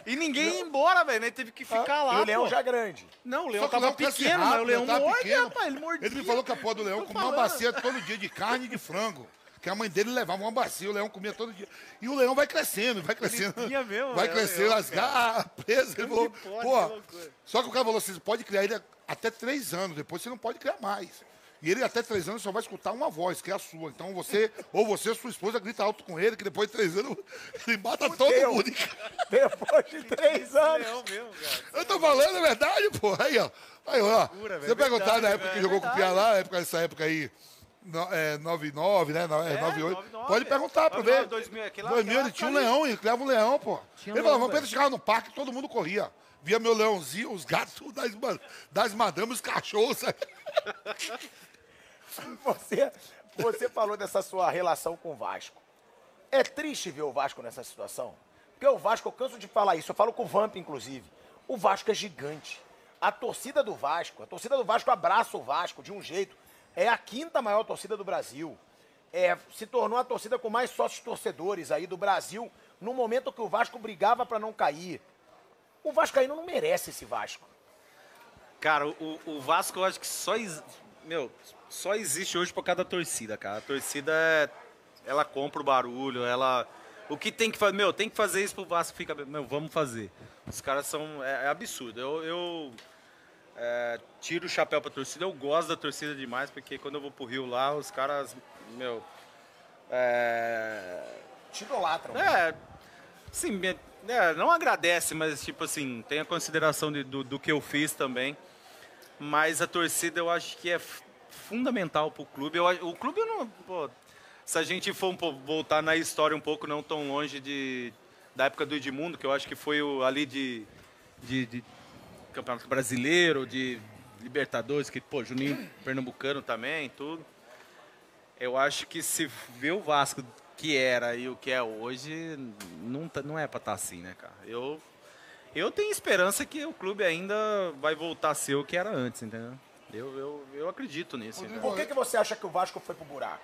E ninguém ia embora, velho. Ele teve que ficar lá, E o leão pô. já grande. Não, o leão tava pequeno, mas o leão morde, rapaz. Ele mordia. Ele me falou que a porra do leão comia uma bacia todo dia de carne e de frango. Que a mãe dele levava uma bacia, o leão comia todo dia. E o leão vai crescendo, vai crescendo. mesmo, vai é, crescendo, as garras presas. Ele falou, pode, pô. Só que o cara falou assim: você pode criar ele até três anos, depois você não pode criar mais. E ele até três anos só vai escutar uma voz, que é a sua. Então você, (laughs) ou você ou sua esposa grita alto com ele, que depois de três anos (laughs) ele mata todo Fudeu. mundo. (laughs) Depois de três anos. Leão mesmo, cara. Eu tô falando a verdade, pô. Aí, ó. Aí, ó. Você perguntar na época que jogou com o Piá lá, época, essa época aí, no- é, 99, né? No- É, É, 98. 99, Pode é. perguntar pra 99, ver. 2000, aquele lá- 2000 ele aquela tinha um leão, ele criava um leão, pô. Tinha ele falava, vamos velho. chegar no parque, todo mundo corria. Via meu leãozinho, os gatos das, das madames, os cachorros. (laughs) Você, você falou dessa sua relação com o Vasco. É triste ver o Vasco nessa situação? Porque o Vasco, eu canso de falar isso, eu falo com o Vamp, inclusive. O Vasco é gigante. A torcida do Vasco, a torcida do Vasco abraça o Vasco de um jeito. É a quinta maior torcida do Brasil. É, se tornou a torcida com mais sócios torcedores aí do Brasil, no momento que o Vasco brigava para não cair. O Vascaíno não merece esse Vasco. Cara, o, o Vasco eu acho que só, meu, só existe hoje por causa da torcida, cara. A torcida, é- ela compra o barulho, ela... O que tem que fazer? Meu, tem que fazer isso pro Vasco ficar... Meu, vamos fazer. Os caras são... É, é absurdo. Eu, eu é, tiro o chapéu pra torcida. Eu gosto da torcida demais, porque quando eu vou pro Rio lá, os caras, meu... É, Te idolatram. é, sim, é, não agradece, mas tipo assim, tem a consideração de- do, do que eu fiz também. Mas a torcida eu acho que é fundamental pro clube. Eu, o clube não. pô, se a gente for um voltar na história um pouco, não tão longe de, da época do Edmundo, que eu acho que foi o, ali de, de, de Campeonato Brasileiro, de Libertadores, que, pô, Juninho Pernambucano também, tudo. Eu acho que se vê o Vasco que era e o que é hoje, não, tá- não é pra estar assim, né, cara? Eu, eu tenho esperança que o clube ainda vai voltar a ser o que era antes, entendeu? Eu, eu, eu acredito nisso. Por que, que você acha que o Vasco foi pro buraco?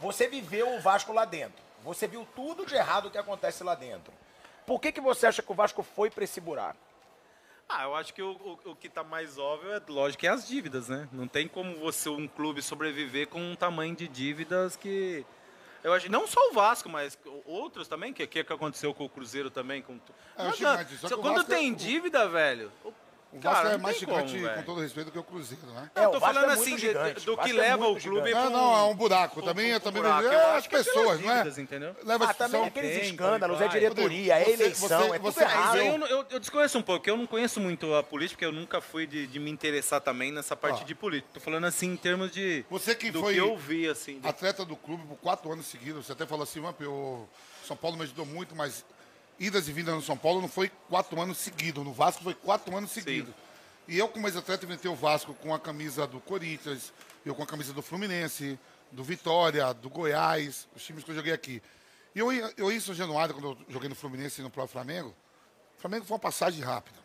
Você viveu o Vasco lá dentro. Você viu tudo de errado que acontece lá dentro. Por que, que você acha que o Vasco foi pra esse buraco? Ah, eu acho que o, o, o que tá mais óbvio é, lógico, que é as dívidas, né? Não tem como você, um clube, sobreviver com um tamanho de dívidas que. Eu acho, não só o Vasco, mas outros também, que que, que aconteceu com o Cruzeiro também. Com, É, o Quando é- tem dívida, velho. O cara, Vasco é não mais gigante, como, com todo respeito, do que o Cruzeiro, né? É, eu o tô falando é assim, de- gigante. do O que é leva o muito clube. Não, com- não, é um buraco. com- Também, com- também buraco. é, as é pessoas, não é? entendeu? Leva Ah, também aqueles escândalos, é diretoria, é eleição, você- é tudo você- errado. Eu, eu, eu desconheço um pouco, eu não conheço muito a política, porque eu nunca fui de, de me interessar também nessa parte Ó. de política. Tô falando assim em termos de. Você que do foi que eu vi, assim. de- atleta do clube por quatro anos seguidos, você até falou assim, "Vamp, o São Paulo me ajudou muito, mas idas e vindas no São Paulo não foi quatro anos seguidos. No Vasco foi quatro anos seguidos. E eu, como ex-atleta, inventei o Vasco com a camisa do Corinthians, eu com a camisa do Fluminense, do Vitória, do Goiás, os times que eu joguei aqui. E eu, ia- eu ia em Januário, quando eu joguei no Fluminense e no próprio Flamengo, o Flamengo foi uma passagem rápida.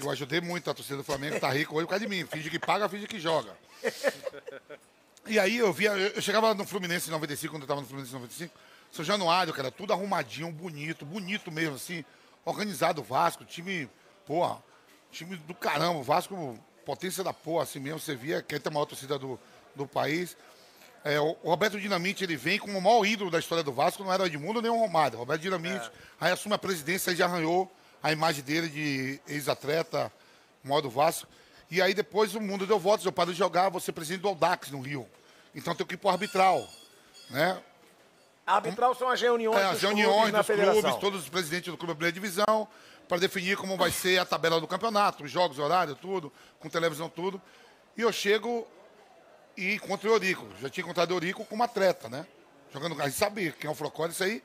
Eu ajudei muito a torcida do Flamengo, tá rico hoje por causa de mim. Finge que paga, finge que joga. (laughs) E aí eu via, eu eu chegava no Fluminense em 95, quando eu tava no Fluminense em 95, São Januário, cara, tudo arrumadinho, bonito, bonito mesmo, assim, organizado o Vasco, time, porra, time do caramba, o Vasco, potência da porra, assim mesmo, você via que é a maior torcida do, do país. É, o Roberto Dinamite, ele vem como o maior ídolo da história do Vasco, não era o Edmundo nem o Romário. Roberto Dinamite, aí assume a presidência e já arranhou a imagem dele de ex-atleta, maior do Vasco. E aí depois o mundo deu votos, eu paro de jogar, vou ser presidente do Audax no Rio. Então tem que ir pro arbitral, né? Arbitral são as reuniões É, dos as reuniões clubes na dos federação. clubes, todos os presidentes do clube da primeira divisão, para definir como vai ser a tabela do campeonato, os jogos, horário, tudo, com televisão, tudo. E eu chego e encontro o Eurico. Já tinha encontrado o Eurico como atleta, né? Jogando, a gente sabe quem é o Frocoli, isso aí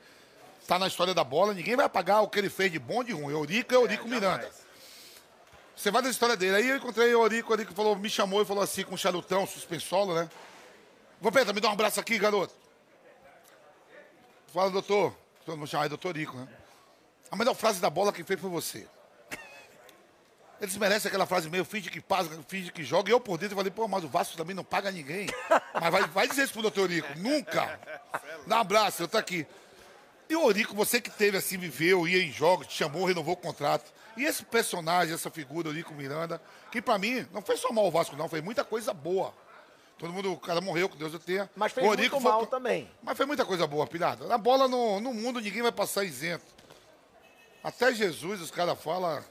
tá na história da bola, ninguém vai apagar o que ele fez de bom e de ruim. Eurico é Eurico Miranda. Você vai da história dele. Aí eu encontrei o Eurico, o Eurico falou, me chamou e falou assim, com um charutão, suspensolo, né? Vampeta, me dá um abraço aqui, garoto. Fala, doutor. Todo mundo chama doutor Rico, né? A melhor frase da bola que fez foi você. Eles merecem aquela frase meio finge que paga, finge que joga. E eu por dentro falei, pô, mas o Vasco também não paga ninguém. Mas vai, vai dizer isso pro doutor Rico. Nunca. Dá um abraço, eu tô aqui. E o Orico, você que teve assim, viveu, ia em jogos, te chamou, renovou o contrato. E esse personagem, essa figura, Orico Miranda, que pra mim não foi só mal o Vasco, não, foi muita coisa boa. Todo mundo, o cara morreu, que Deus o tenha. Mas fez muito foi- mal também. Mas foi muita coisa boa, pilhada. Na bola, no, no mundo, ninguém vai passar isento. Até Jesus, os caras falam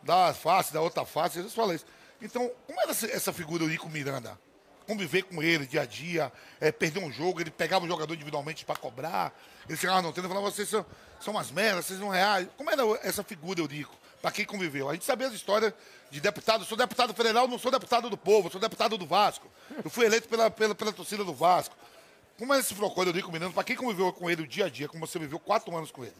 da face, da outra face, Jesus fala isso. Então, como era essa, figura, o Rico Miranda? Conviver com ele dia a dia, é, perder um jogo, ele pegava o jogador individualmente para cobrar, ele chegava no treino e falava, vocês são, são umas merdas, vocês não reais. Como era essa figura, Eurico? Para quem conviveu. A gente sabia as histórias de deputado. Sou deputado federal, não sou deputado do povo, sou deputado do Vasco. Eu fui eleito pela, pela, pela torcida do Vasco. Como é esse Flocó, Eurico Miranda, para quem conviveu com ele o dia a dia, como você viveu quatro anos com ele?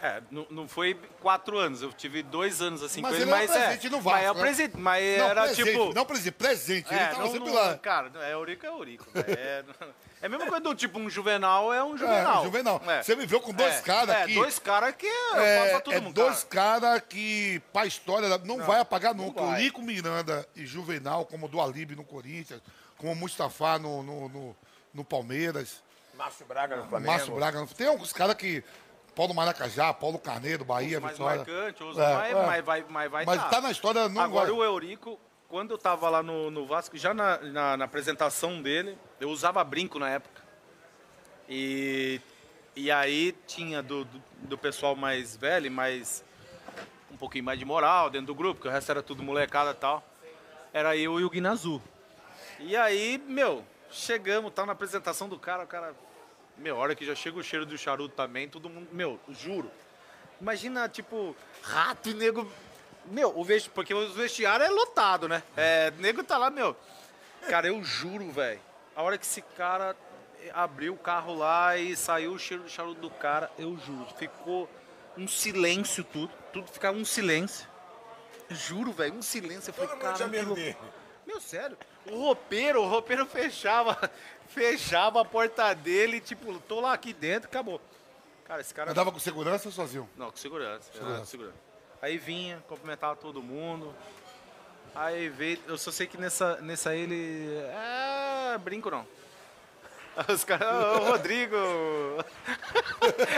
É, não, não foi quatro anos, eu tive dois anos assim Mas com ele ele, é mas é. no Vasco, mas é o né? presente, mas não, era presente, tipo. Não presente, presente. ele é, tava não, sempre não- lá. Cara, é Eurico é Eurico. (laughs) É, é a mesma coisa do tipo um juvenal é um juvenal. É, Juvenal. É. Você viveu com dois É, caras é, que. dois caras que É, pra todo é mundo. dois cara. caras que, pra história, não, vai apagar nunca. vai. O Lico Miranda e Juvenal, como o do Alibe no Corinthians, como o Mustafa no, no, no, no Palmeiras, Márcio Braga no Flamengo. Márcio Braga. no- Tem alguns caras que. Paulo Maracajá, Paulo Carneiro, Bahia, mais Vitória. marcante, É, mais, é. mas vai, mas vai Mas tá. tá na história, não Agora vai. o Eurico, quando eu tava lá no, no Vasco, já na, na, na apresentação dele, eu usava brinco na época. E, e aí tinha do, do, do pessoal mais velho, mais um pouquinho mais de moral dentro do grupo, que o resto era tudo molecada e tal. Era eu e o Guinazu. E aí, meu, chegamos, tá na apresentação do cara, o cara. Meu, hora que já chega o cheiro do charuto também, todo mundo. Meu, juro. Imagina, tipo, rato e nego. Meu, o vesti... porque os vestiários é lotado, né? É, nego tá lá, meu. Cara, eu juro, velho. A hora que esse cara abriu o carro lá e saiu o cheiro do charuto do cara, eu juro. Ficou um silêncio tudo. Tudo ficava um silêncio. Juro, velho, um silêncio. Eu falei, mundo cara, que. Meu, sério. O roupeiro, o roupeiro (laughs) fechava, fechava a porta dele, tipo, tô lá aqui dentro, acabou. Cara, esse cara. Andava com segurança ou sozinho? Não, com segurança. Segurança. ah, segurança. Aí vinha, cumprimentava todo mundo. Aí veio. Eu só sei que nessa, nessa aí ele. É. Brinco não. (laughs) Os caras. Ô, Rodrigo! (laughs)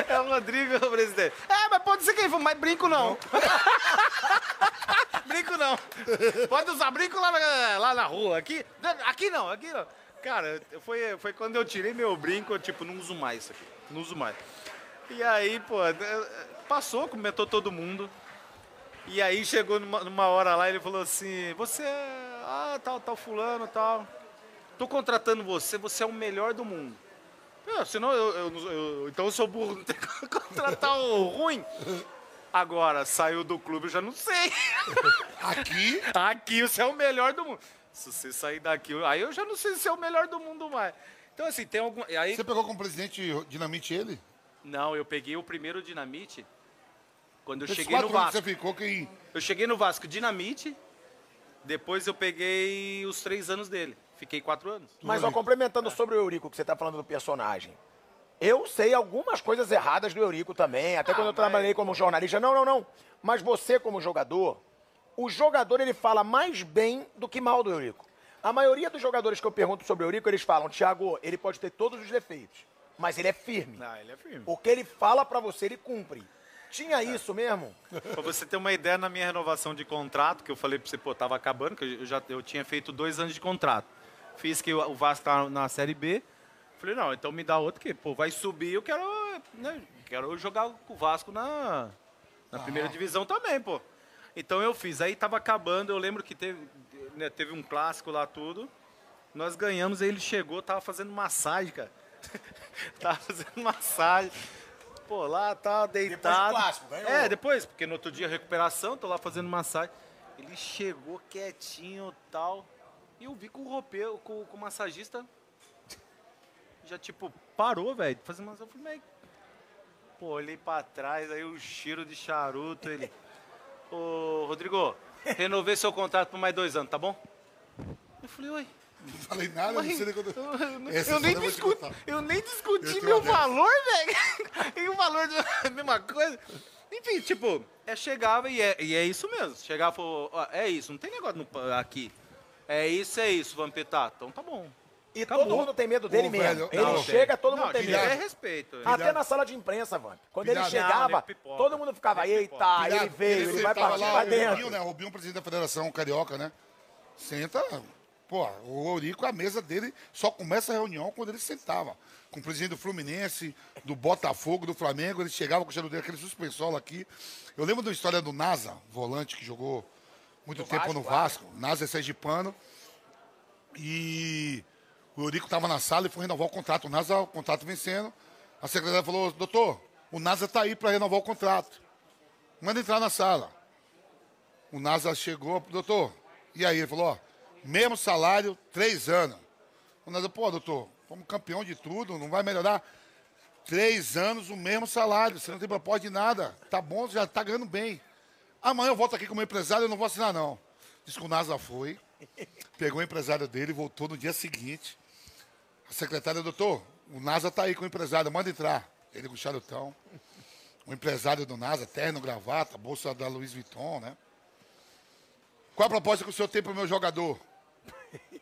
É o Rodrigo, presidente. É, mas pode ser quem for, mas brinco não. (laughs) brinco não. Pode usar brinco lá na, lá na rua. Aqui, aqui não, aqui não. Cara, foi, foi quando eu tirei meu brinco, eu, tipo, não uso mais isso aqui. Não uso mais. E aí, pô, passou, comentou todo mundo. E aí chegou numa, numa hora lá, ele falou assim, você é. Ah, tal, tal fulano, tal. Tô contratando você, você é o melhor do mundo. É, senão eu, eu- eu- Então eu sou burro, não tem como contratar o ruim. Agora, saiu do clube, eu já não sei. (laughs) Aqui, Aqui você é o melhor do mundo. Se você sair daqui, aí eu já não sei se é o melhor do mundo mais. Então, assim, tem algum. Aí, você pegou como presidente Dinamite ele? não, eu peguei o primeiro dinamite quando eu Esses cheguei no Vasco. você ficou, quem... Eu cheguei no Vasco dinamite, depois eu peguei os três anos dele. Fiquei quatro anos. Mas, ó, complementando sobre o Eurico, que você tá falando do personagem. Eu sei algumas coisas erradas do Eurico também, até quando eu mas- trabalhei como jornalista. Não, não, não. Mas você, como jogador, o jogador ele fala mais bem do que mal do Eurico. A maioria dos jogadores que eu pergunto sobre o Eurico, eles falam, Thiago, ele pode ter todos os defeitos, mas ele é firme. Ah, ele é firme. O que ele fala pra você, ele cumpre. Tinha isso mesmo? Pra você ter uma ideia, na minha renovação de contrato, que eu falei pra você, pô, tava acabando, que eu já eu tinha feito dois anos de contrato. Fiz que o Vasco tá na Série B. Falei, não, então me dá outro que, pô, vai subir, eu quero, né, quero jogar com o Vasco na, na primeira divisão também, pô. Então eu fiz. Aí tava acabando, eu lembro que teve, né, teve um clássico lá, tudo. Nós ganhamos, aí ele chegou, tava fazendo massagem, cara. (laughs) tava fazendo massagem. Pô, lá tá deitado. clássico, ganhou. É, depois, porque no outro dia recuperação, tô lá fazendo massagem. Ele chegou quietinho e tal. E eu vi com o roupeiro, com, com o massagista. Já, tipo, parou, velho. Fazendo massagem. Eu falei, mas. Pô, olhei pra trás, aí o cheiro de charuto. Ele. Ô, Rodrigo, renovei seu contrato por mais dois anos, tá bom? Eu falei, oi. Não falei nada, não sei nem quando... Eu, eu- Essa eu nem eu discuti, eu nem Eu discuti tenho meu valor, velho. (laughs) E o valor da (laughs) mesma coisa. Enfim, tipo, é, chegava e é, e é isso mesmo. Chegava e falou, ó, é isso, não tem negócio no- aqui. É isso, é isso, Vampetá. Então tá bom. E Acabou. todo mundo tem medo dele Ô, mesmo. velho, ele não, chega, todo não, mundo tem medo. é respeito. Até na sala de imprensa, Vamp. Quando ele chegava, Não, pipoca. todo mundo ficava, eita, pipoca. ele veio, ele vai sentava partir lá, pra O Rubinho, dentro. né? O Rubinho, presidente da Federação Carioca, né? Senta, pô, o Eurico, a mesa dele só começa a reunião quando ele sentava. Com o presidente do Fluminense, do Botafogo, do Flamengo, ele chegava com o cheiro dele, aquele suspensolo aqui. Eu lembro da história do Nasa, volante que jogou muito tempo Vasco, no. Vasco. Nasa é sergipano. E o Eurico estava na sala e foi renovar o contrato. O Nasa, o contrato vencendo. A secretária falou, doutor, o Nasa está aí para renovar o contrato. Manda entrar na sala. O NASA chegou, doutor, e aí? Ele falou, ó, mesmo salário, três anos. O NASA, pô, doutor, fomos campeão de tudo, não vai melhorar. Três anos, o mesmo salário, você não tem proposta de nada. Tá bom, já tá ganhando bem. Amanhã eu volto aqui como empresário, eu não vou assinar, não. Diz que o NASA foi, pegou o empresário dele, voltou no dia seguinte. A secretária, doutor, o NASA tá aí com o empresário, manda entrar. Ele com o charutão. O empresário do NASA, terno, gravata, bolsa da Louis Vuitton, né? Qual a proposta que o senhor tem pro meu jogador? (laughs)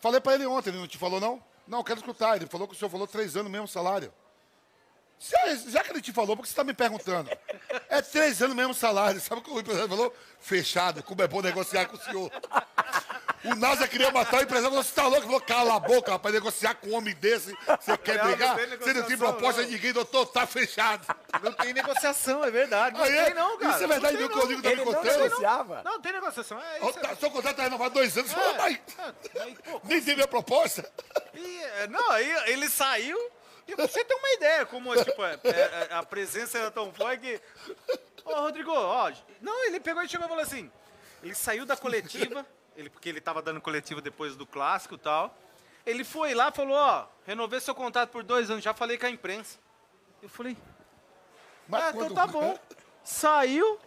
Falei para ele ontem, ele não te falou, não? Não, quero escutar. Ele falou que o senhor falou três anos mesmo salário. Já, já que ele te falou, por que você está me perguntando? É três anos mesmo salário. Sabe o que o empresário falou? Fechado, como é bom negociar com o senhor. O NASA queria matar o empresário, falou, você tá louco? Falou, cala a boca, rapaz, negociar com um homem desse, você quer Não, não brigar? tem Você não tem proposta não. de ninguém, doutor, tá fechado. Não tem negociação, é verdade. Não Aí é- tem não, cara. Isso é verdade, Não meu tem, Código tá me Ele não contando. negociava. Não, não tem negociação. É isso. tá, Seu contrato tá renovado dois anos, você falou, mas É, aí, pô, nem tem minha proposta. E, é, não, aí ele saiu e você tem uma ideia como tipo, é, é, a presença era tão forte que. Ô, Rodrigo, ó. Não, ele pegou e chegou e falou assim. Ele saiu da coletiva, ele, porque ele tava dando coletiva depois do clássico e tal. Ele foi lá e falou, ó, renovei seu contrato por dois anos, já falei com a imprensa. Eu falei, Mas ah, então quando- tá bom. Saiu.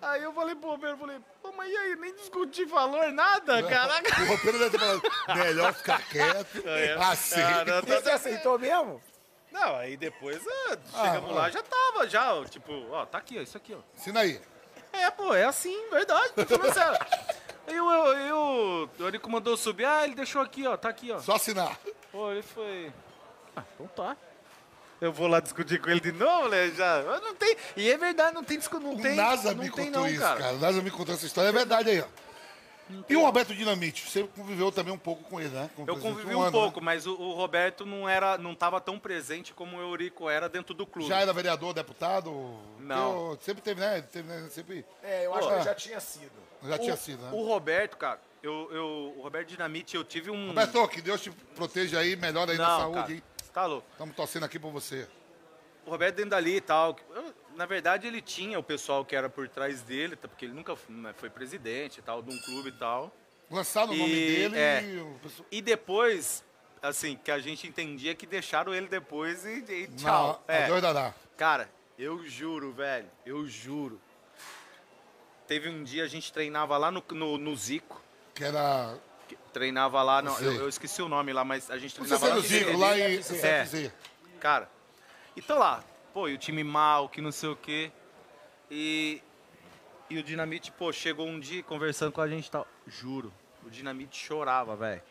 Aí eu falei pro Roberto, falei, pô, mas e aí, nem discuti valor, nada, caraca. O roupeiro deve ter falado, melhor ficar quieto, (laughs) assim. Ah, não, tá- Você aceitou mesmo? Não, aí depois ah, chegamos lá, já tava, já, tipo, ó, tá aqui, ó, isso aqui, ó. Ensina aí. É, pô, é assim, verdade, tô falando sério. Aí eu, eu, eu, o Eurico mandou subir, ah, ele deixou aqui, ó, tá aqui, ó. Só assinar. Pô, ele foi. Ah, então tá. Eu vou lá discutir com ele de novo, né? Já. Não tem. E é verdade, não tem discussão. Não O tem. NASA não me tem, contou não, isso, cara. cara. O NASA me contou essa história, é verdade aí, ó. E o Roberto Dinamite, você conviveu também um pouco com ele, né? Como Eu convivi um um ano, pouco, né? mas o, o Roberto não era, não estava tão presente como o Eurico era dentro do clube. Já era vereador, deputado? Não. Eu- sempre teve, né? Teve, né? Sempre. É, eu acho Pô. que ele já tinha sido. Já o, tinha sido, né? o Roberto, cara, eu, eu, o Roberto Dinamite, eu tive um. Roberto, que Deus te proteja aí, melhor aí na não, saúde, cara, hein? tá louco. Estamos torcendo aqui por você. O Roberto dentro dali e tal. eu- na verdade, ele tinha o pessoal que era por trás dele, tá, porque ele nunca né, foi presidente e tal, de um clube e tal. Lançaram o nome E- dele é. e o pessoal. E depois, assim, que a gente entendia que deixaram ele depois e, e tchau. Na, É. lá. Cara, eu juro, velho, eu juro. Teve um dia a gente treinava lá no, no, no Zico. Que era. Treinava lá, não, eu, eu esqueci o nome lá, mas a gente treinava lá Zico, lá em. CFZ. Cara, então lá, pô, e o time mal, que não sei o quê. E, e o Dinamite, pô, chegou um dia conversando com a gente e tal. Juro, o Dinamite chorava, velho.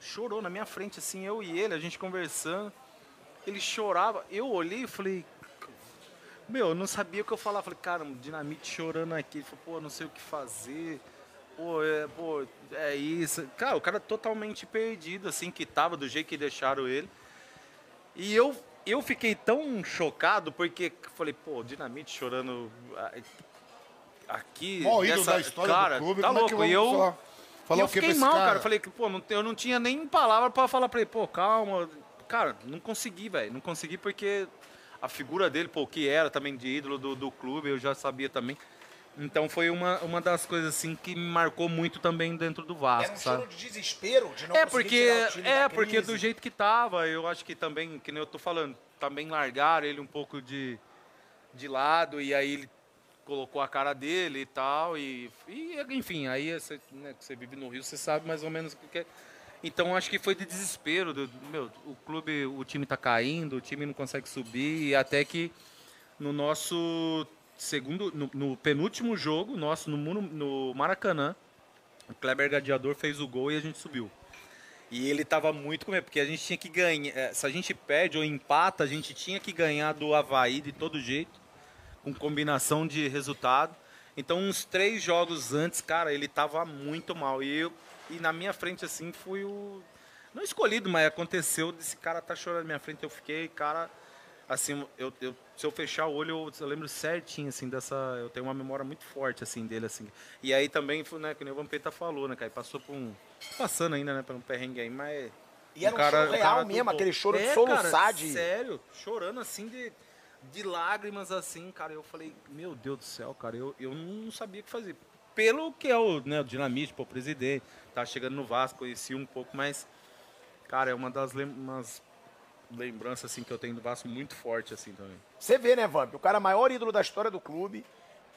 Chorou na minha frente, assim, eu e ele, a gente conversando. Ele chorava. Eu olhei e falei. Meu, eu não sabia o que eu falava. Falei, cara, o Dinamite chorando aqui. Ele falou, pô, não sei o que fazer. Pô, é, pô, é isso. Cara, o cara totalmente perdido, assim, que tava do jeito que deixaram ele. E eu, eu fiquei tão chocado porque falei, pô, Dinamite chorando ah, aqui. Ídolo dessa- da história cara, do clube. Tá é louco. vamos e eu, falar, falar e eu fiquei mal, cara? cara. Falei que, pô, não, eu não tinha nem palavra pra falar pra ele, pô, calma. Cara, não consegui, velho. Não consegui porque a figura dele, pô, que era também de ídolo do, do clube, eu já sabia também. Então foi uma, uma das coisas assim que me marcou muito também dentro do Vasco, Era um sabe? de desespero de não É porque é porque do jeito que tava, eu acho que também, que nem eu tô falando, também largaram ele um pouco de, de lado e aí ele colocou a cara dele e tal e, e, enfim, aí você, né, você vive no Rio, você sabe mais ou menos o que é. Então acho que foi de desespero, do, meu, o clube, o time tá caindo, o time não consegue subir e até que no nosso segundo, no, no penúltimo jogo nosso no, no Maracanã, o Kleber Gladiador fez o gol e a gente subiu. E ele tava muito com medo, porque a gente tinha que ganhar. eh, Se a gente perde ou empata, a gente tinha que ganhar do Havaí de todo jeito, com combinação de resultado. Então, uns três jogos antes, cara, ele tava muito mal. E, eu, e na minha frente, assim, fui o. Não escolhido, mas aconteceu desse cara tá chorando na minha frente. Eu fiquei, cara. Assim, eu, eu- se eu fechar o olho, eu, eu lembro certinho, assim, dessa. Eu tenho uma memória muito forte, assim, dele, assim. E aí também, né, que nem o Vampeta falou, né, cara? Passou por um. Passando ainda, né, por um perrengue aí, mas. E era um cara- choro real mesmo, aquele choro de É, soluçar cara, de... Sério, chorando assim de. de lágrimas assim, cara. Eu falei, meu Deus do céu, cara, eu, eu não sabia o que fazer. Pelo que é o, né, o dinamite, o presidente, tá chegando no Vasco, conheci um pouco, mas, cara, é uma das umas lembranças assim, que eu tenho do Vasco muito forte assim também. Você vê, né, Vamp? O cara maior ídolo da história do clube,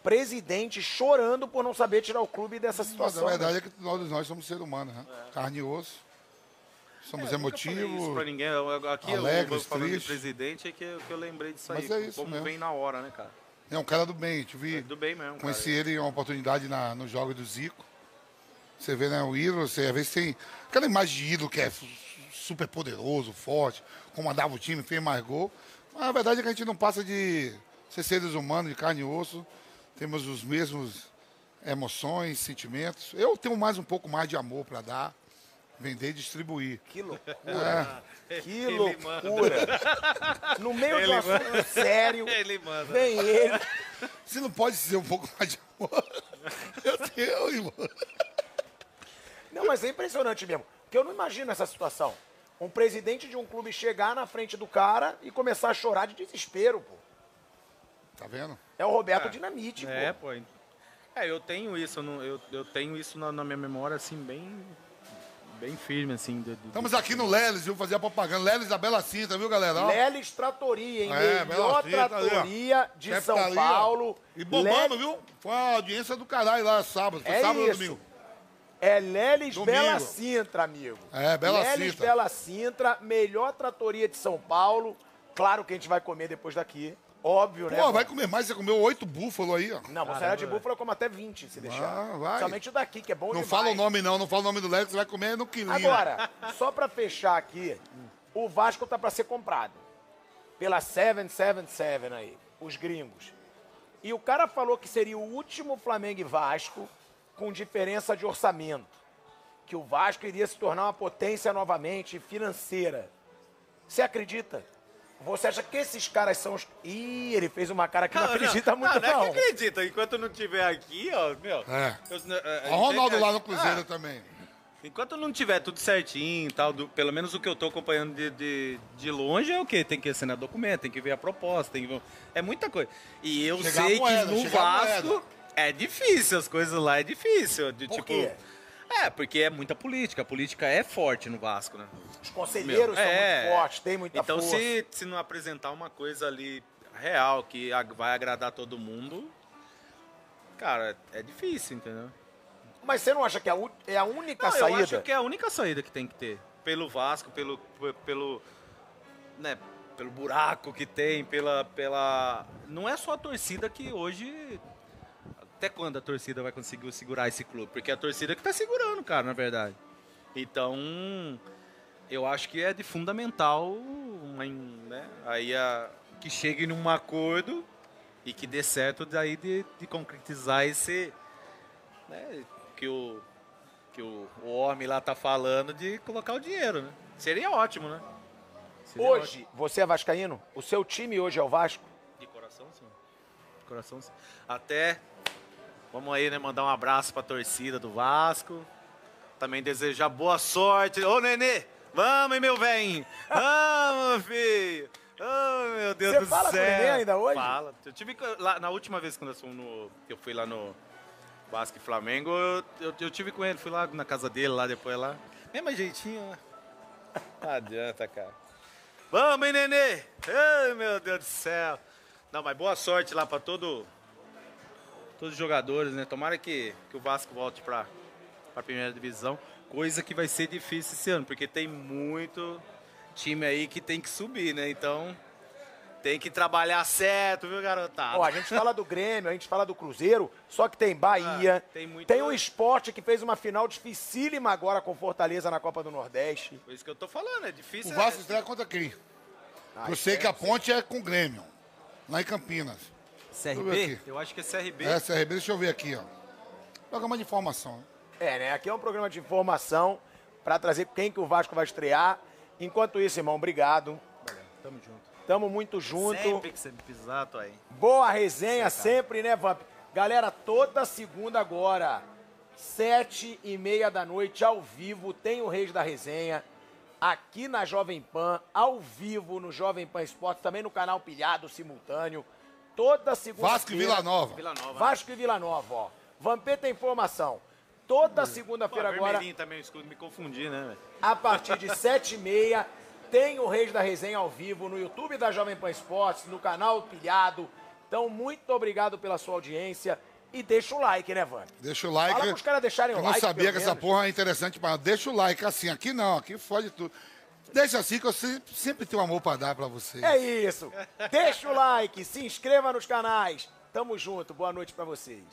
presidente chorando por não saber tirar o clube dessa situação. Mas a verdade né? é que todos nós somos seres humanos, né? É. Carne e osso. Somos é, emotivos. Isso pra ninguém. Aqui alegres, eu falando tristes. de presidente é que, eu, que eu lembrei disso Mas aí. é isso como mesmo. vem na hora, né, cara? É um cara do bem, te vi. É do bem mesmo. Conheci cara. ele em uma oportunidade na, no jogo do Zico. Você vê, né, o ídolo, você às vezes tem aquela imagem de ídolo que é super poderoso, forte, comandava o time, fez mais gol. Mas a verdade é que a gente não passa de ser seres humanos, de carne e osso. Temos os mesmos emoções, sentimentos. Eu tenho mais um pouco mais de amor para dar, vender e distribuir. Que loucura. É. (laughs) Que Ele loucura. No meio Ele do assunto sério, (laughs) Ele manda. vem ele. Se não pode ser um pouco mais de amor, (laughs) eu tenho, irmão. Não, mas é impressionante mesmo. Porque eu não imagino essa situação. Um presidente de um clube chegar na frente do cara e começar a chorar de desespero, pô. Tá vendo? É o Roberto Dinamite, É, pô. pô. É, eu tenho isso, eu, não- eu, eu tenho isso na, na minha memória, assim, bem, bem firme, assim. do- do- Estamos aqui no Leles, viu? Fazer a propaganda. Leles da Bela Cinta, viu, galera? Ó. Leles Tratoria, hein? É, Melhor Cinta ali, tratoria de Chefe São ali. Paulo. E bombando, Le- viu? Foi uma audiência do caralho lá sábado. Foi É sábado ou isso. domingo? É Leles Domingo. Bela Sintra, amigo. É, Bela Leles Sintra. Bela Sintra, melhor tratoria de São Paulo. Claro que a gente vai comer depois daqui. Óbvio, né? Pô, vai comer mais. Você comeu oito búfalos aí, ó. Não, mussarela de búfalo eu como até 20, se deixar. Ah, vai. Somente o daqui, que é bom Não demais. fala o nome, não. Não fala o nome do Leles, você vai comer no quilinho. Agora, só pra fechar aqui, o Vasco tá pra ser comprado. Pela 777 aí, os gringos. E o cara falou que seria o último Flamengo e Vasco com diferença de orçamento. Que o Vasco iria se tornar uma potência novamente financeira. Você acredita? Você acha que esses caras são os. Ih, ele fez uma cara que não, acredita muito, não. não. Não é que acredita. Enquanto não tiver aqui, ó, meu... É. eu- é, Ó, o Ronaldo é- lá no Cruzeiro Ah, também. Enquanto não tiver tudo certinho e tal, do- pelo menos o que eu tô acompanhando de, de, de longe é o quê? Tem que assinar documento, tem que ver a proposta, tem que ver... É muita coisa. E eu Chegar sei moeda, que no Vasco moeda. É difícil, as coisas lá é difícil. De, Por tipo, quê? É, porque é muita política. A política é forte no Vasco, né? Os conselheiros são É. muito fortes, têm muita Então, força. se, se não apresentar uma coisa ali real que vai agradar todo mundo, cara, é difícil, entendeu? Mas você não acha que é a é única Não, saída? eu acho que é a única saída que tem que ter. Pelo Vasco, pelo, pe- pelo, né, pelo buraco que tem, pela, pela... Não é só a torcida que hoje... Até quando a torcida vai conseguir segurar esse clube? Porque é a torcida que tá segurando, cara, na verdade. Então, eu acho que é de fundamental uma, né, aí a, que chegue num acordo e que dê certo daí de, de concretizar esse... Né, que o, que o, o homem lá tá falando de colocar o dinheiro, né? Seria ótimo, né? Seria Hoje, você é vascaíno? O seu time hoje é o Vasco? ótimo. De coração, sim. De coração, sim. Até, vamos aí, né, mandar um abraço pra torcida do Vasco. Também desejar boa sorte. Ô, Nenê, vamos, meu velho. Vamos, filho. Oh, meu Deus Você do fala com o céu. Nenê ainda hoje? Fala. Eu tive lá, na última vez quando eu, fui no, que eu fui lá no Vasco e Flamengo, eu, eu, eu tive com ele, fui lá na casa dele, lá depois lá. Mesmo jeitinho, né? Não adianta, cara. Vamos, hein, Nenê? Ai, meu Deus do céu. Não, mas boa sorte lá pra todo, todos os jogadores, né? Tomara que, que o Vasco volte pra, pra primeira divisão. Coisa que vai ser difícil esse ano, porque tem muito time aí que tem que subir, né? Então, tem que trabalhar certo, viu, garotada? Ó, a gente fala do Grêmio, a gente fala do Cruzeiro, só que tem Bahia, Ah, tem muito- tem o esporte que fez uma final dificílima agora com Fortaleza na Copa do Nordeste. Por isso que eu tô falando, é O difícil. Vasco é- estreia contra quem? Ah, eu sei que a ponte é com o Grêmio, lá em Campinas. Eu CRB? aqui. Eu acho que é CRB. É, CRB, deixa eu ver aqui, ó. Programa de informação. né? É, né? Aqui é um programa de informação pra trazer quem que o Vasco vai estrear. Enquanto isso, irmão, obrigado. Tamo junto. Tamo muito junto. Sempre que você me pisar, tô aí. Boa resenha sempre, né, Vamp? Galera, toda segunda agora, sete e meia da noite, ao vivo, tem o Reis da Resenha. aqui na Jovem Pan, ao vivo no Jovem Pan Esporte, também no canal Pilhado, simultâneo. Toda segunda-feira. Vasco e Vila Nova. Vila Nova. Vasco e Vila Nova, ó. Vampeta informação. Toda segunda-feira agora, vermelhinho também, escudo, me confundi, né? velho? a partir de 7h30, tem o Reis da Resenha ao vivo no YouTube da Jovem Pan Esportes, no canal Pilhado. Então, muito obrigado pela sua audiência. E deixa o like, né, Vânia? Deixa o like. Fala pros caras deixarem o Eu like, não sabia que essa menos. porra é interessante, mas deixa o like assim. Aqui não, aqui fode tudo. Deixa assim que eu sempre, sempre tenho amor pra dar pra vocês. É isso. Deixa o like, se inscreva nos canais. Tamo junto. Boa noite pra vocês.